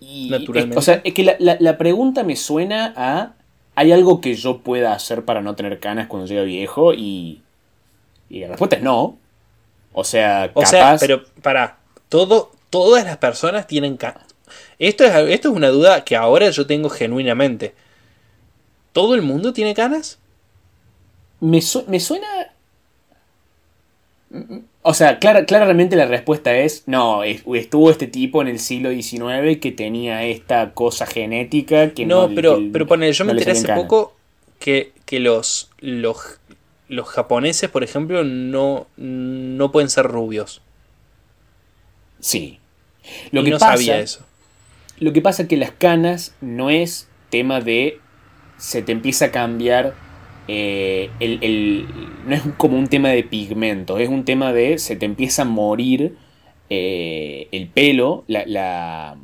Y, Naturalmente. es- o sea, es que la, la- la pregunta me suena a. ¿Hay algo que yo pueda hacer para no tener canas cuando llegue viejo? Y. Y la respuesta es no. O sea, O capaz. sea, pero para, todo, todas las personas tienen canas. Esto es, esto es una duda que ahora yo tengo genuinamente. ¿Todo el mundo tiene canas? Me, su- me suena. O sea, clara- claramente la respuesta es no, es- estuvo este tipo en el siglo XIX que tenía esta cosa genética que no... no, pero, que pero ponele, yo no me enteré hace poco que, que los, los, los japoneses, por ejemplo, no, no pueden ser rubios. Sí. Lo y que no pasa, sabía eso. Lo que pasa es que las canas no es tema de se te empieza a cambiar eh, el, el- no es como un tema de pigmentos, es un tema de se te empieza a morir eh, el pelo, la, la-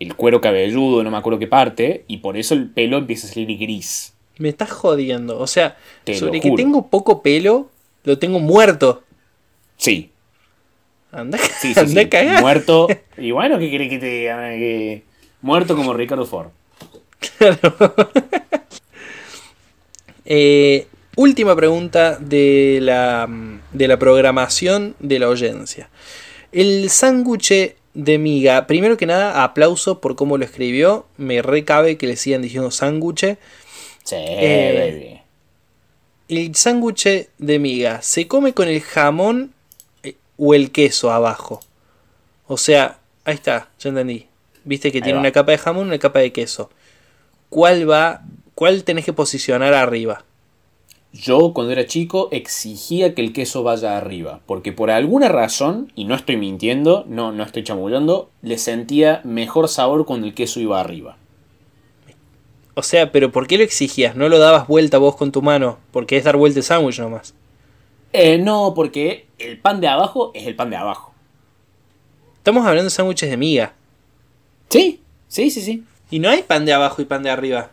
el cuero cabelludo, no me acuerdo qué parte, y por eso el pelo empieza a salir gris. Me estás jodiendo. O sea, Te sobre que tengo poco pelo, lo tengo muerto. Sí, Anda, sí, sí, anda sí. a cagar. Muerto. Y bueno, ¿qué querés que te diga? Que- Muerto como Ricardo Ford. [LAUGHS] Eh, última pregunta de la, de la programación de la audiencia. El sándwich de miga, primero que nada, aplauso por cómo lo escribió. Me recabe que le sigan diciendo sándwich. Sí, Eh, baby. El sándwich de miga, ¿se come con el jamón o el queso abajo? O sea, ahí está, ya entendí. Viste que Ahí tiene va. una capa de jamón y una capa de queso. ¿Cuál va? ¿Cuál tenés que posicionar arriba? Yo cuando era chico exigía que el queso vaya arriba, porque por alguna razón, y no estoy mintiendo, no, no estoy chamullando, le sentía mejor sabor cuando el queso iba arriba. O sea, pero ¿por qué lo exigías? ¿No lo dabas vuelta vos con tu mano? Porque es dar vuelta el sándwich nomás. Eh, no, porque el pan de abajo es el pan de abajo. Estamos hablando de sándwiches de miga. Sí, sí, sí, sí. Y no hay pan de abajo y pan de arriba.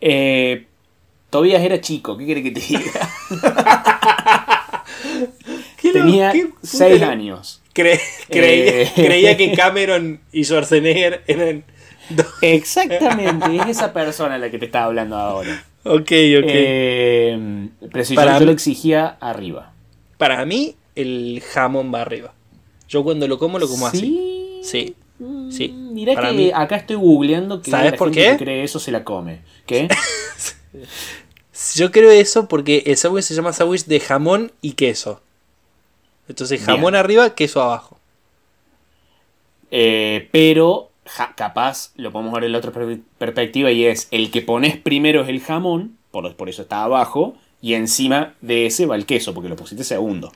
Eh, Tobías era chico, ¿qué quiere que te diga? [LAUGHS] ¿Qué lo- Tenía qué puta 6 la- años. Cre- creía, Eh. [LAUGHS] creía que Cameron y Schwarzenegger eran... Exactamente, es esa persona la que te estaba hablando ahora. Ok, ok. Eh, yo, Para yo mí- lo exigía arriba. Para mí, el jamón va arriba. Yo cuando lo como, lo como así. ¿Sí? Sí. Sí. Mm, Mirá Para que mí- acá estoy googleando que ¿Sabes la por gente qué? que cree eso se la come. ¿Qué? [LAUGHS] Yo creo eso porque el sándwich se llama sándwich de jamón y queso. Entonces, jamón Bien. arriba, queso abajo. Eh, pero ja- capaz lo podemos ver en la otra per- perspectiva y es el que pones primero es el jamón, por, por eso está abajo, y encima de ese va el queso, porque lo pusiste segundo.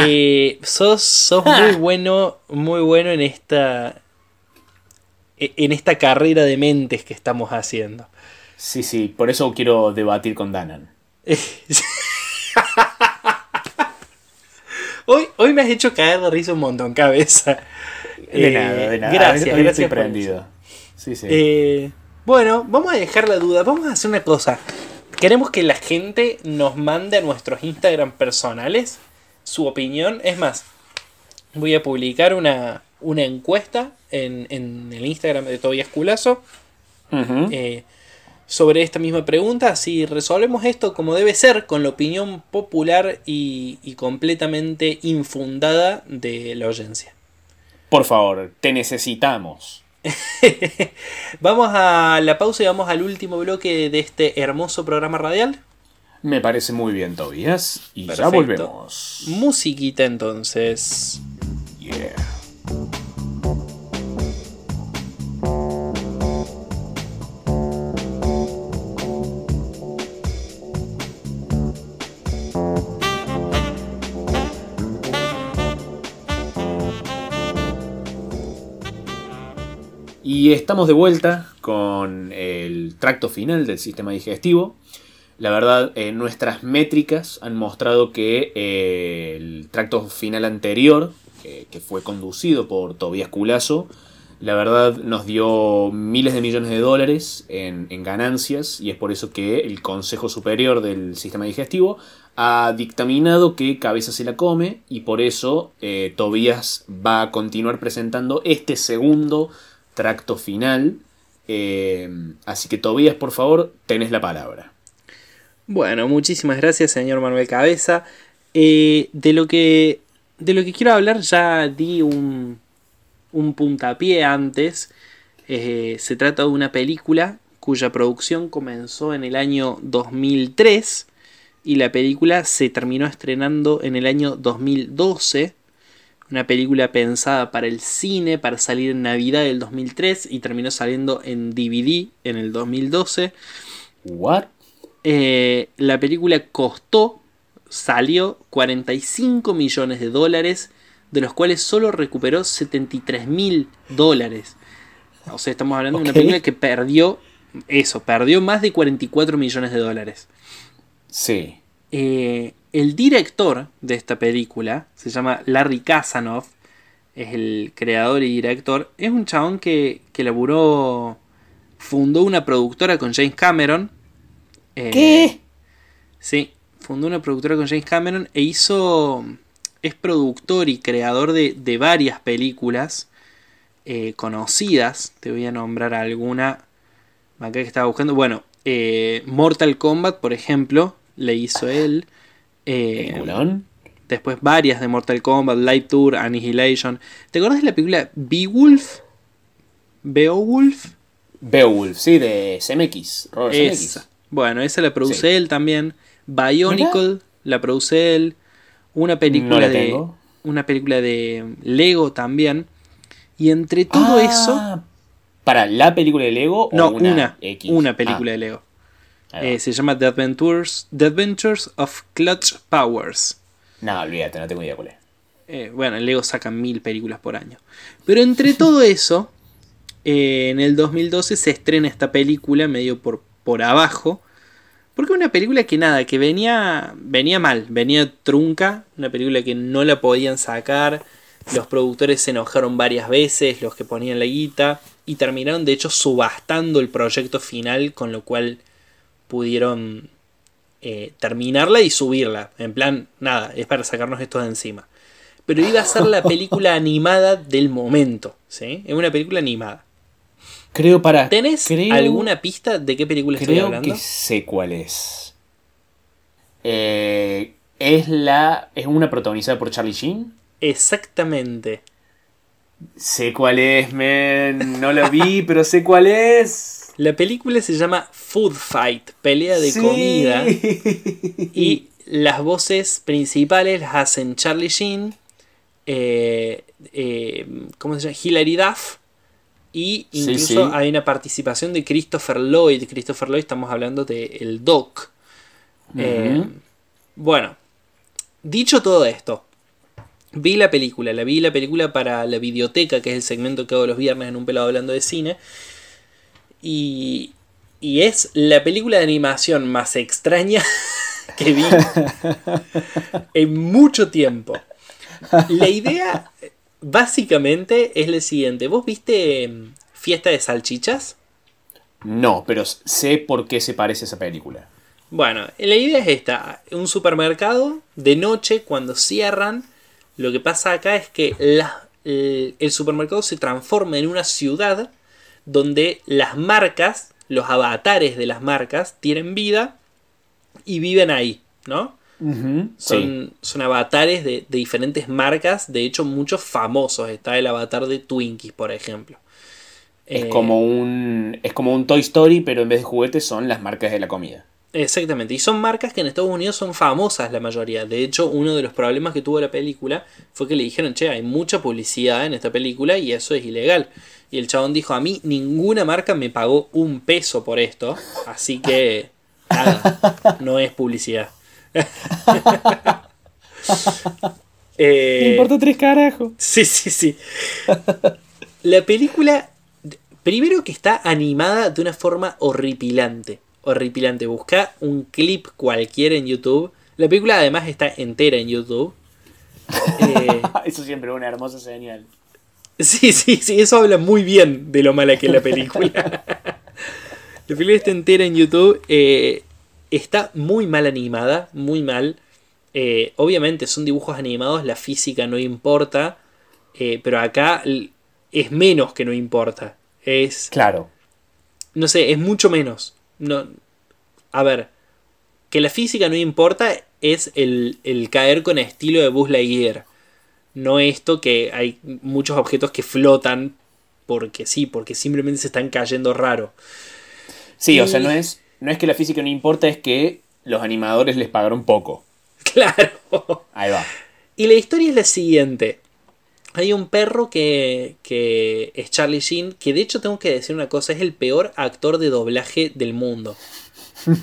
Eh, sos sos muy bueno, muy bueno en esta e- en esta carrera de mentes que estamos haciendo. Sí, sí, por eso quiero debatir con Danan. [LAUGHS] Hoy, hoy me has hecho caer de risa un montón, cabeza. De Eh, nada, de nada. Gracias, Hoy estoy gracias. prendido. eso. Sí, sí. Eh, bueno, vamos a dejar la duda. Vamos a hacer una cosa. Queremos que la gente nos mande a nuestros Instagram personales su opinión. Es más, voy a publicar una, una encuesta en, en el Instagram de Tobias Culazo Ujú. eh, sobre esta misma pregunta. Si resolvemos esto como debe ser, con la opinión popular y, y completamente infundada de la audiencia. Por favor, te necesitamos. [LAUGHS] vamos a la pausa y vamos al último bloque de este hermoso programa radial. Me parece muy bien, Tobias. Y ya volvemos. Musiquita entonces. Yeah. Y estamos de vuelta con el tracto final del sistema digestivo. La verdad, eh, nuestras métricas han mostrado que eh, el tracto final anterior, que, fue conducido por Tobías Culazo, la verdad nos dio miles de millones de dólares en, en ganancias y es por eso que el Consejo Superior del Sistema Digestivo ha dictaminado que Cabeza se la come y por eso eh, Tobías va a continuar presentando este segundo tracto final. Eh, así que Tobías, por favor, tenés la palabra. Bueno, muchísimas gracias, señor Manuel Cabeza. Eh, de, lo que, de lo que quiero hablar ya di un, un puntapié antes. Eh, se trata de una película cuya producción comenzó en el año 2003 y la película se terminó estrenando en el año 2012. Una película pensada para el cine, para salir en Navidad del 2003 y terminó saliendo en DVD en el 2012. ¿What? Eh, la película costó, salió 45 millones de dólares, de los cuales solo recuperó 73 mil dólares. O sea, estamos hablando de una película que perdió eso, perdió más de 44 millones de dólares. Sí. Eh, el director de esta película se llama Larry Kasanoff, es el creador y director. Es un chabón que, que laburó, fundó una productora con James Cameron. Eh, ¿Qué? Sí, fundó una productora con James Cameron e hizo. Es productor y creador de, de varias películas eh, conocidas. Te voy a nombrar alguna. Acá que estaba buscando. Bueno, eh, Mortal Kombat, por ejemplo, le hizo él. Eh, después varias de Mortal Kombat, Live Tour, Annihilation. ¿Te acuerdas de la película Beowulf? Beowulf. Beowulf, sí, de CMX. Robert Esa. Zemeckis. Bueno, esa la produce Sí. él también. Bionicle la produce él. Una película No la de. tengo. Una película de Lego también. Y entre todo eso. Ah, ¿Para la película de Lego No, o una, una. X? Una película Ah, de Lego. Eh, se llama The Adventures, The Adventures of Clutch Powers. No, olvídate, no tengo idea cuál es. Eh, bueno, en Lego sacan mil películas por año. Pero entre [LAUGHS] todo eso, eh, en el 2012 se estrena esta película medio por, por abajo. Porque una película que nada, que venía, venía mal, venía trunca. Una película que no la podían sacar. Los productores se enojaron varias veces, los que ponían la guita. Y terminaron de hecho subastando el proyecto final, con lo cual pudieron eh, terminarla y subirla. En plan, nada, es para sacarnos esto de encima. Pero iba a ser la [LAUGHS] película animada del momento. ¿sí? Es una película animada. Creo para. ¿Tenés creo- alguna pista de qué película estoy hablando? que sé cuál es. Eh, es la. Es una protagonizada por Charlie Sheen. Exactamente. Sé cuál es, men. No la vi, pero sé cuál es. La película se llama Food Fight, pelea de Sí. comida. [LAUGHS] Y las voces principales las hacen Charlie Sheen, eh, eh, ¿cómo se llama? Hilary Duff. Y incluso sí. hay una participación de Christopher Lloyd. Christopher Lloyd, estamos hablando de el Doc. Eh, bueno, dicho todo esto, Vi la película, la vi la película para la videoteca, que es el segmento que hago los viernes en un pelado hablando de cine. Y, y es la película de animación más extraña [LAUGHS] que vi en mucho tiempo. La idea básicamente es la siguiente. ¿Vos viste mm, Fiesta de Salchichas? No, pero sé por qué se parece esa película. Bueno, la idea es esta. Un supermercado de noche, cuando cierran, lo que pasa acá es que la- el, el supermercado se transforma en una ciudad donde las marcas, los avatares de las marcas, tienen vida y viven ahí, ¿no? Son, son avatares de, de diferentes marcas, de hecho muchos famosos. Está el avatar de Twinkies, por ejemplo. Es Eh, como un. Es como un Toy Story, pero en vez de juguetes son las marcas de la comida. Exactamente, y son marcas que en Estados Unidos son famosas la mayoría. De hecho, uno de los problemas que tuvo la película fue que le dijeron, che, hay mucha publicidad en esta película y eso es ilegal. Y el chabón dijo, a mí ninguna marca me pagó un peso por esto, así que nada, no es publicidad. [LAUGHS] Eh, tres carajos. Sí, sí, sí. La película, primero que está animada de una forma horripilante. Horripilante. Busca un clip cualquiera en YouTube. La película además está entera en YouTube. [LAUGHS] Eh, Eso siempre es una hermosa señal. sí, sí, sí, eso habla muy bien de lo mala que es la película. [LAUGHS] la película está entera en YouTube. eh, está muy mal animada, muy mal. Eh, obviamente son dibujos animados, la física no importa. pero acá es menos que no importa. Es, Claro. no sé, es mucho menos. No, a ver, que la física no importa es el, el caer con estilo de Buzz Lightyear. No esto que hay muchos objetos que flotan porque sí, porque simplemente se están cayendo raro. Sí, o sea, no es, no es que la física no importa, es que los animadores les pagaron poco. [LAUGHS] Claro. Ahí va. Y la historia es la siguiente. Hay un perro que, que es Charlie Sheen, que de hecho tengo que decir una cosa, es el peor actor de doblaje del mundo.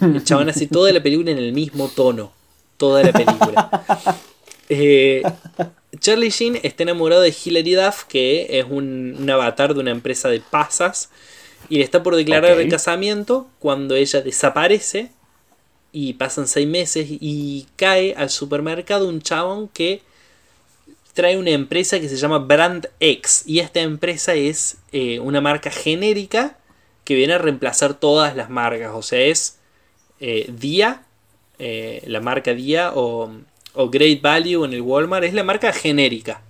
El chabón hace toda la película en el mismo tono. Toda la película. Eh, Charlie Sheen está enamorado de Hilary Duff, que es un, un avatar de una empresa de pasas. Y le está por declarar el casamiento cuando ella desaparece. Y pasan seis meses y cae al supermercado un chabón que trae una empresa que se llama Brand X. Y esta empresa es eh, una marca genérica que viene a reemplazar todas las marcas. O sea, es eh, Dia, eh, la marca Dia o, o Great Value en el Walmart. Es la marca genérica.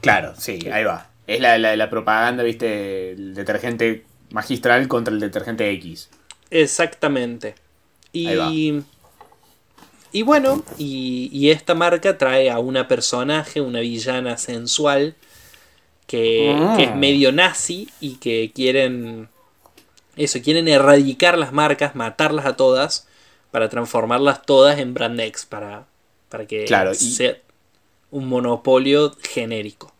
Claro, sí, ahí va. Es la, la, la propaganda, viste, el detergente magistral contra el detergente X. Exactamente. Y, y bueno, y, y esta marca trae a una personaje, una villana sensual, que, Ah. que es medio nazi y que quieren... Eso, quieren erradicar las marcas, matarlas a todas, para transformarlas todas en Brand X, para, para que Claro, y- sea un monopolio genérico.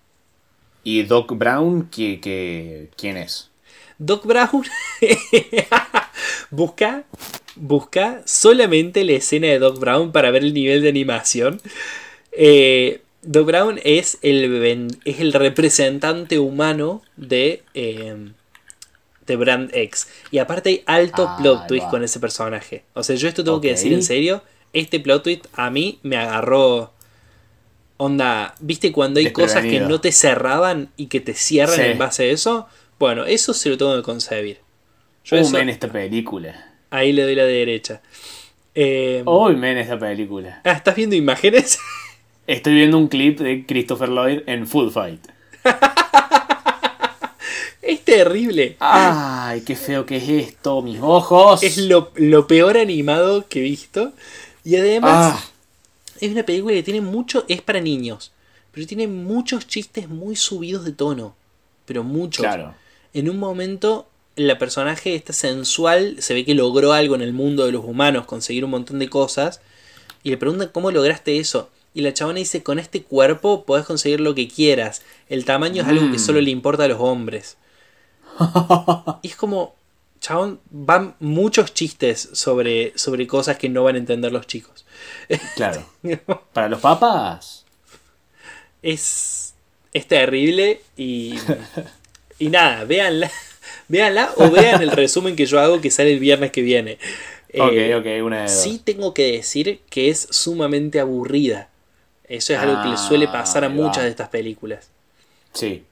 ¿Y Doc Brown, ¿qué, qué- quién es? Doc Brown [LAUGHS] busca, busca solamente la escena de Doc Brown para ver el nivel de animación. Eh, Doc Brown es el, es el representante humano de, eh, de Brand X. Y aparte hay alto Ah, plot twist va. con ese personaje. O sea, yo esto tengo que decir en serio. Este plot twist a mí me agarró... Onda, ¿viste cuando hay cosas que no te cerraban y que te cierran Sí. en base a eso? Bueno, eso se lo tengo que concebir. Yo Uy, men, esta película. ahí le doy la derecha. Eh, Uy, men, esta película. ah, ¿Estás viendo imágenes? [LAUGHS] Estoy viendo un clip de Christopher Lloyd en Full Fight. es terrible. Ay, qué feo que es esto, mis ojos. Es lo, lo peor animado que he visto. Y además, Ah, es una película que tiene mucho. Es para niños. Pero tiene muchos chistes muy subidos de tono. Pero muchos. claro. En un momento, la personaje esta sensual se ve que logró algo en el mundo de los humanos, conseguir un montón de cosas. Y le preguntan cómo lograste eso. Y la chabona dice, con este cuerpo podés conseguir lo que quieras. El tamaño es algo que Mm. solo le importa a los hombres. [LAUGHS] y es como, chabón, van muchos chistes sobre, sobre cosas que no van a entender los chicos. Claro. [LAUGHS] Para los papas. Es, es terrible y, y nada, véanla, véanla o vean el resumen que yo hago que sale el viernes que viene. Ok, Eh, ok, una de dos. Sí tengo que decir que es sumamente aburrida. Eso es algo que le suele pasar a Ah, ahí va. muchas de estas películas. Sí.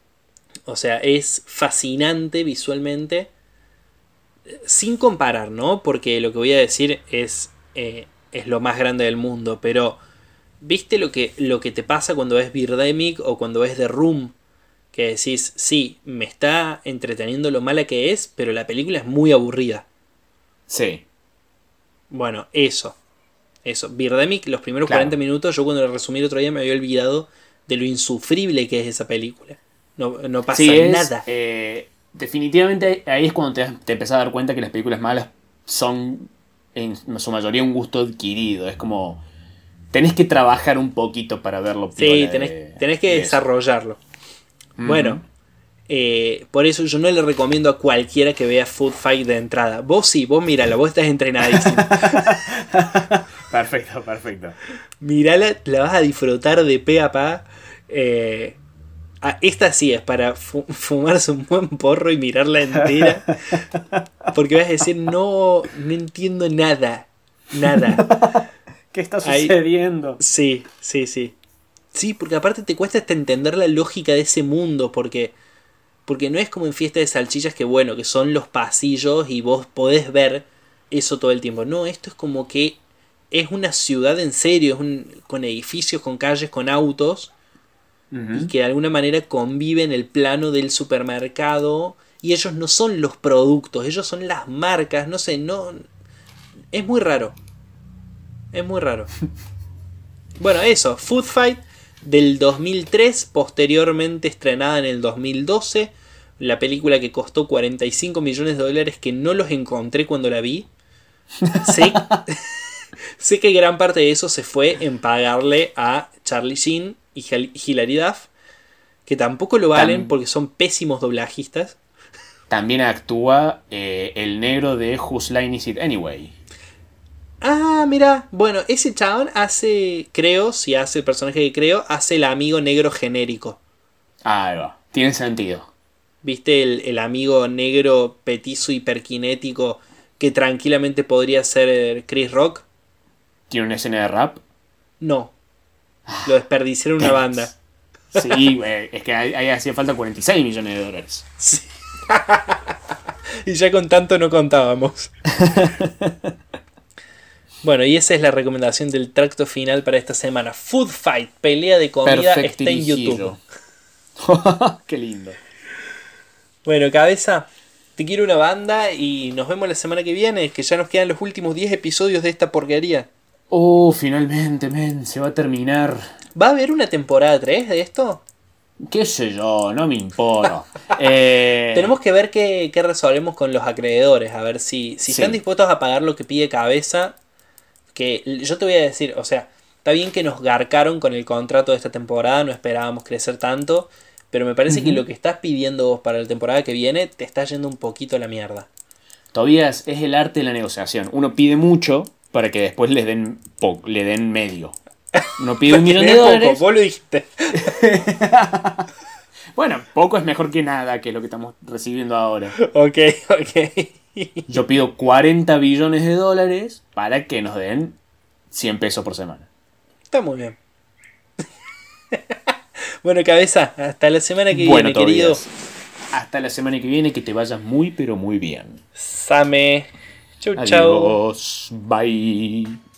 O sea, es fascinante visualmente. Sin comparar, ¿no? Porque lo que voy a decir es, eh, es lo más grande del mundo. Pero, ¿viste lo que, lo que te pasa cuando ves Birdemic o cuando ves The Room? Que decís, sí, me está entreteniendo lo mala que es, pero la película es muy aburrida. Sí. Bueno, eso. Eso. Birdemic, los primeros Claro. 40 minutos, yo cuando lo resumí el otro día me había olvidado de lo insufrible que es esa película. No, no pasa Sí, es, nada. eh, definitivamente ahí es cuando te, te empezás a dar cuenta que las películas malas son en su mayoría un gusto adquirido. Es como. Tenés que trabajar un poquito para verlo. Sí, tenés, de- tenés que de eso. Bueno, eh, por eso yo no le recomiendo a cualquiera que vea Food Fight de entrada. Vos sí, vos mírala, vos estás entrenadísimo. [LAUGHS] Perfecto, perfecto. Mírala, la vas a disfrutar de pe a pa. Eh, ah, esta sí es para fu- fumarse un buen porro y mirarla entera. Porque vas a decir, no, no entiendo nada. Nada. [LAUGHS] ¿Qué está Ahí- sucediendo? Sí, sí, sí. Sí, porque aparte te cuesta hasta entender la lógica de ese mundo, porque, porque no es como en fiesta de salchichas que bueno, que son los pasillos y vos podés ver eso todo el tiempo. No, esto es como que es una ciudad en serio, es un, con edificios, con calles, con autos, y que de alguna manera conviven el plano del supermercado, y ellos no son los productos, ellos son las marcas, no sé, no... Es muy raro. Es muy raro. [LAUGHS] Bueno, eso, Food Fight del 2003, posteriormente estrenada en el 2012. La película que costó 45 millones de dólares que no los encontré cuando la vi. [LAUGHS] Sé, sé que gran parte de eso se fue en pagarle a Charlie Sheen y Hil- Hilary Duff, que tampoco lo valen porque son pésimos doblajistas. También actúa eh, el negro de Whose Line Is It Anyway. Ah, mira, bueno, ese chabón hace, creo, si hace el personaje que creo, hace el amigo negro genérico. Ah, ahí va. Tiene sentido. ¿Viste el, el amigo negro petizo hiperkinético que tranquilamente podría ser Chris Rock? Tiene una escena de rap. No. Lo desperdiciaron una banda. [LAUGHS] Sí, eh, es que ahí, ahí hacía falta 46 millones de dólares. Sí. [LAUGHS] y ya con tanto no contábamos. [LAUGHS] bueno, y esa es la recomendación del tracto final para esta semana. Food Fight, pelea de comida, está en YouTube. [LAUGHS] Qué lindo. Bueno, cabeza, te quiero una banda y nos vemos la semana que viene, que ya nos quedan los últimos 10 episodios de esta porquería. Oh, finalmente, men, se va a terminar. ¿Va a haber una temporada 3 de esto? ¿Qué sé yo? No me importa. [LAUGHS] Eh, Tenemos que ver qué, qué resolvemos con los acreedores, a ver si, si Sí. están dispuestos a pagar lo que pide cabeza. Que yo te voy a decir, o sea, está bien que nos garcaron con el contrato de esta temporada, no esperábamos crecer tanto, pero me parece que lo que estás pidiendo vos para la temporada que viene te está yendo un poquito a la mierda. Tobías, es el arte de la negociación. Uno pide mucho para que después le den, le den medio. Uno pide un [LAUGHS] millón de Poco, dólares. vos lo dijiste. [LAUGHS] Bueno, poco es mejor que nada, que es lo que estamos recibiendo ahora. [LAUGHS] ok, ok. [LAUGHS] Yo pido 40 billones de dólares para que nos den 100 pesos por semana. Está muy bien. [LAUGHS] bueno, cabeza, hasta la semana que bueno, viene, querido. Hasta la semana que viene, que te vayas muy, pero muy bien. Same. Chau, chau. Adiós. Bye.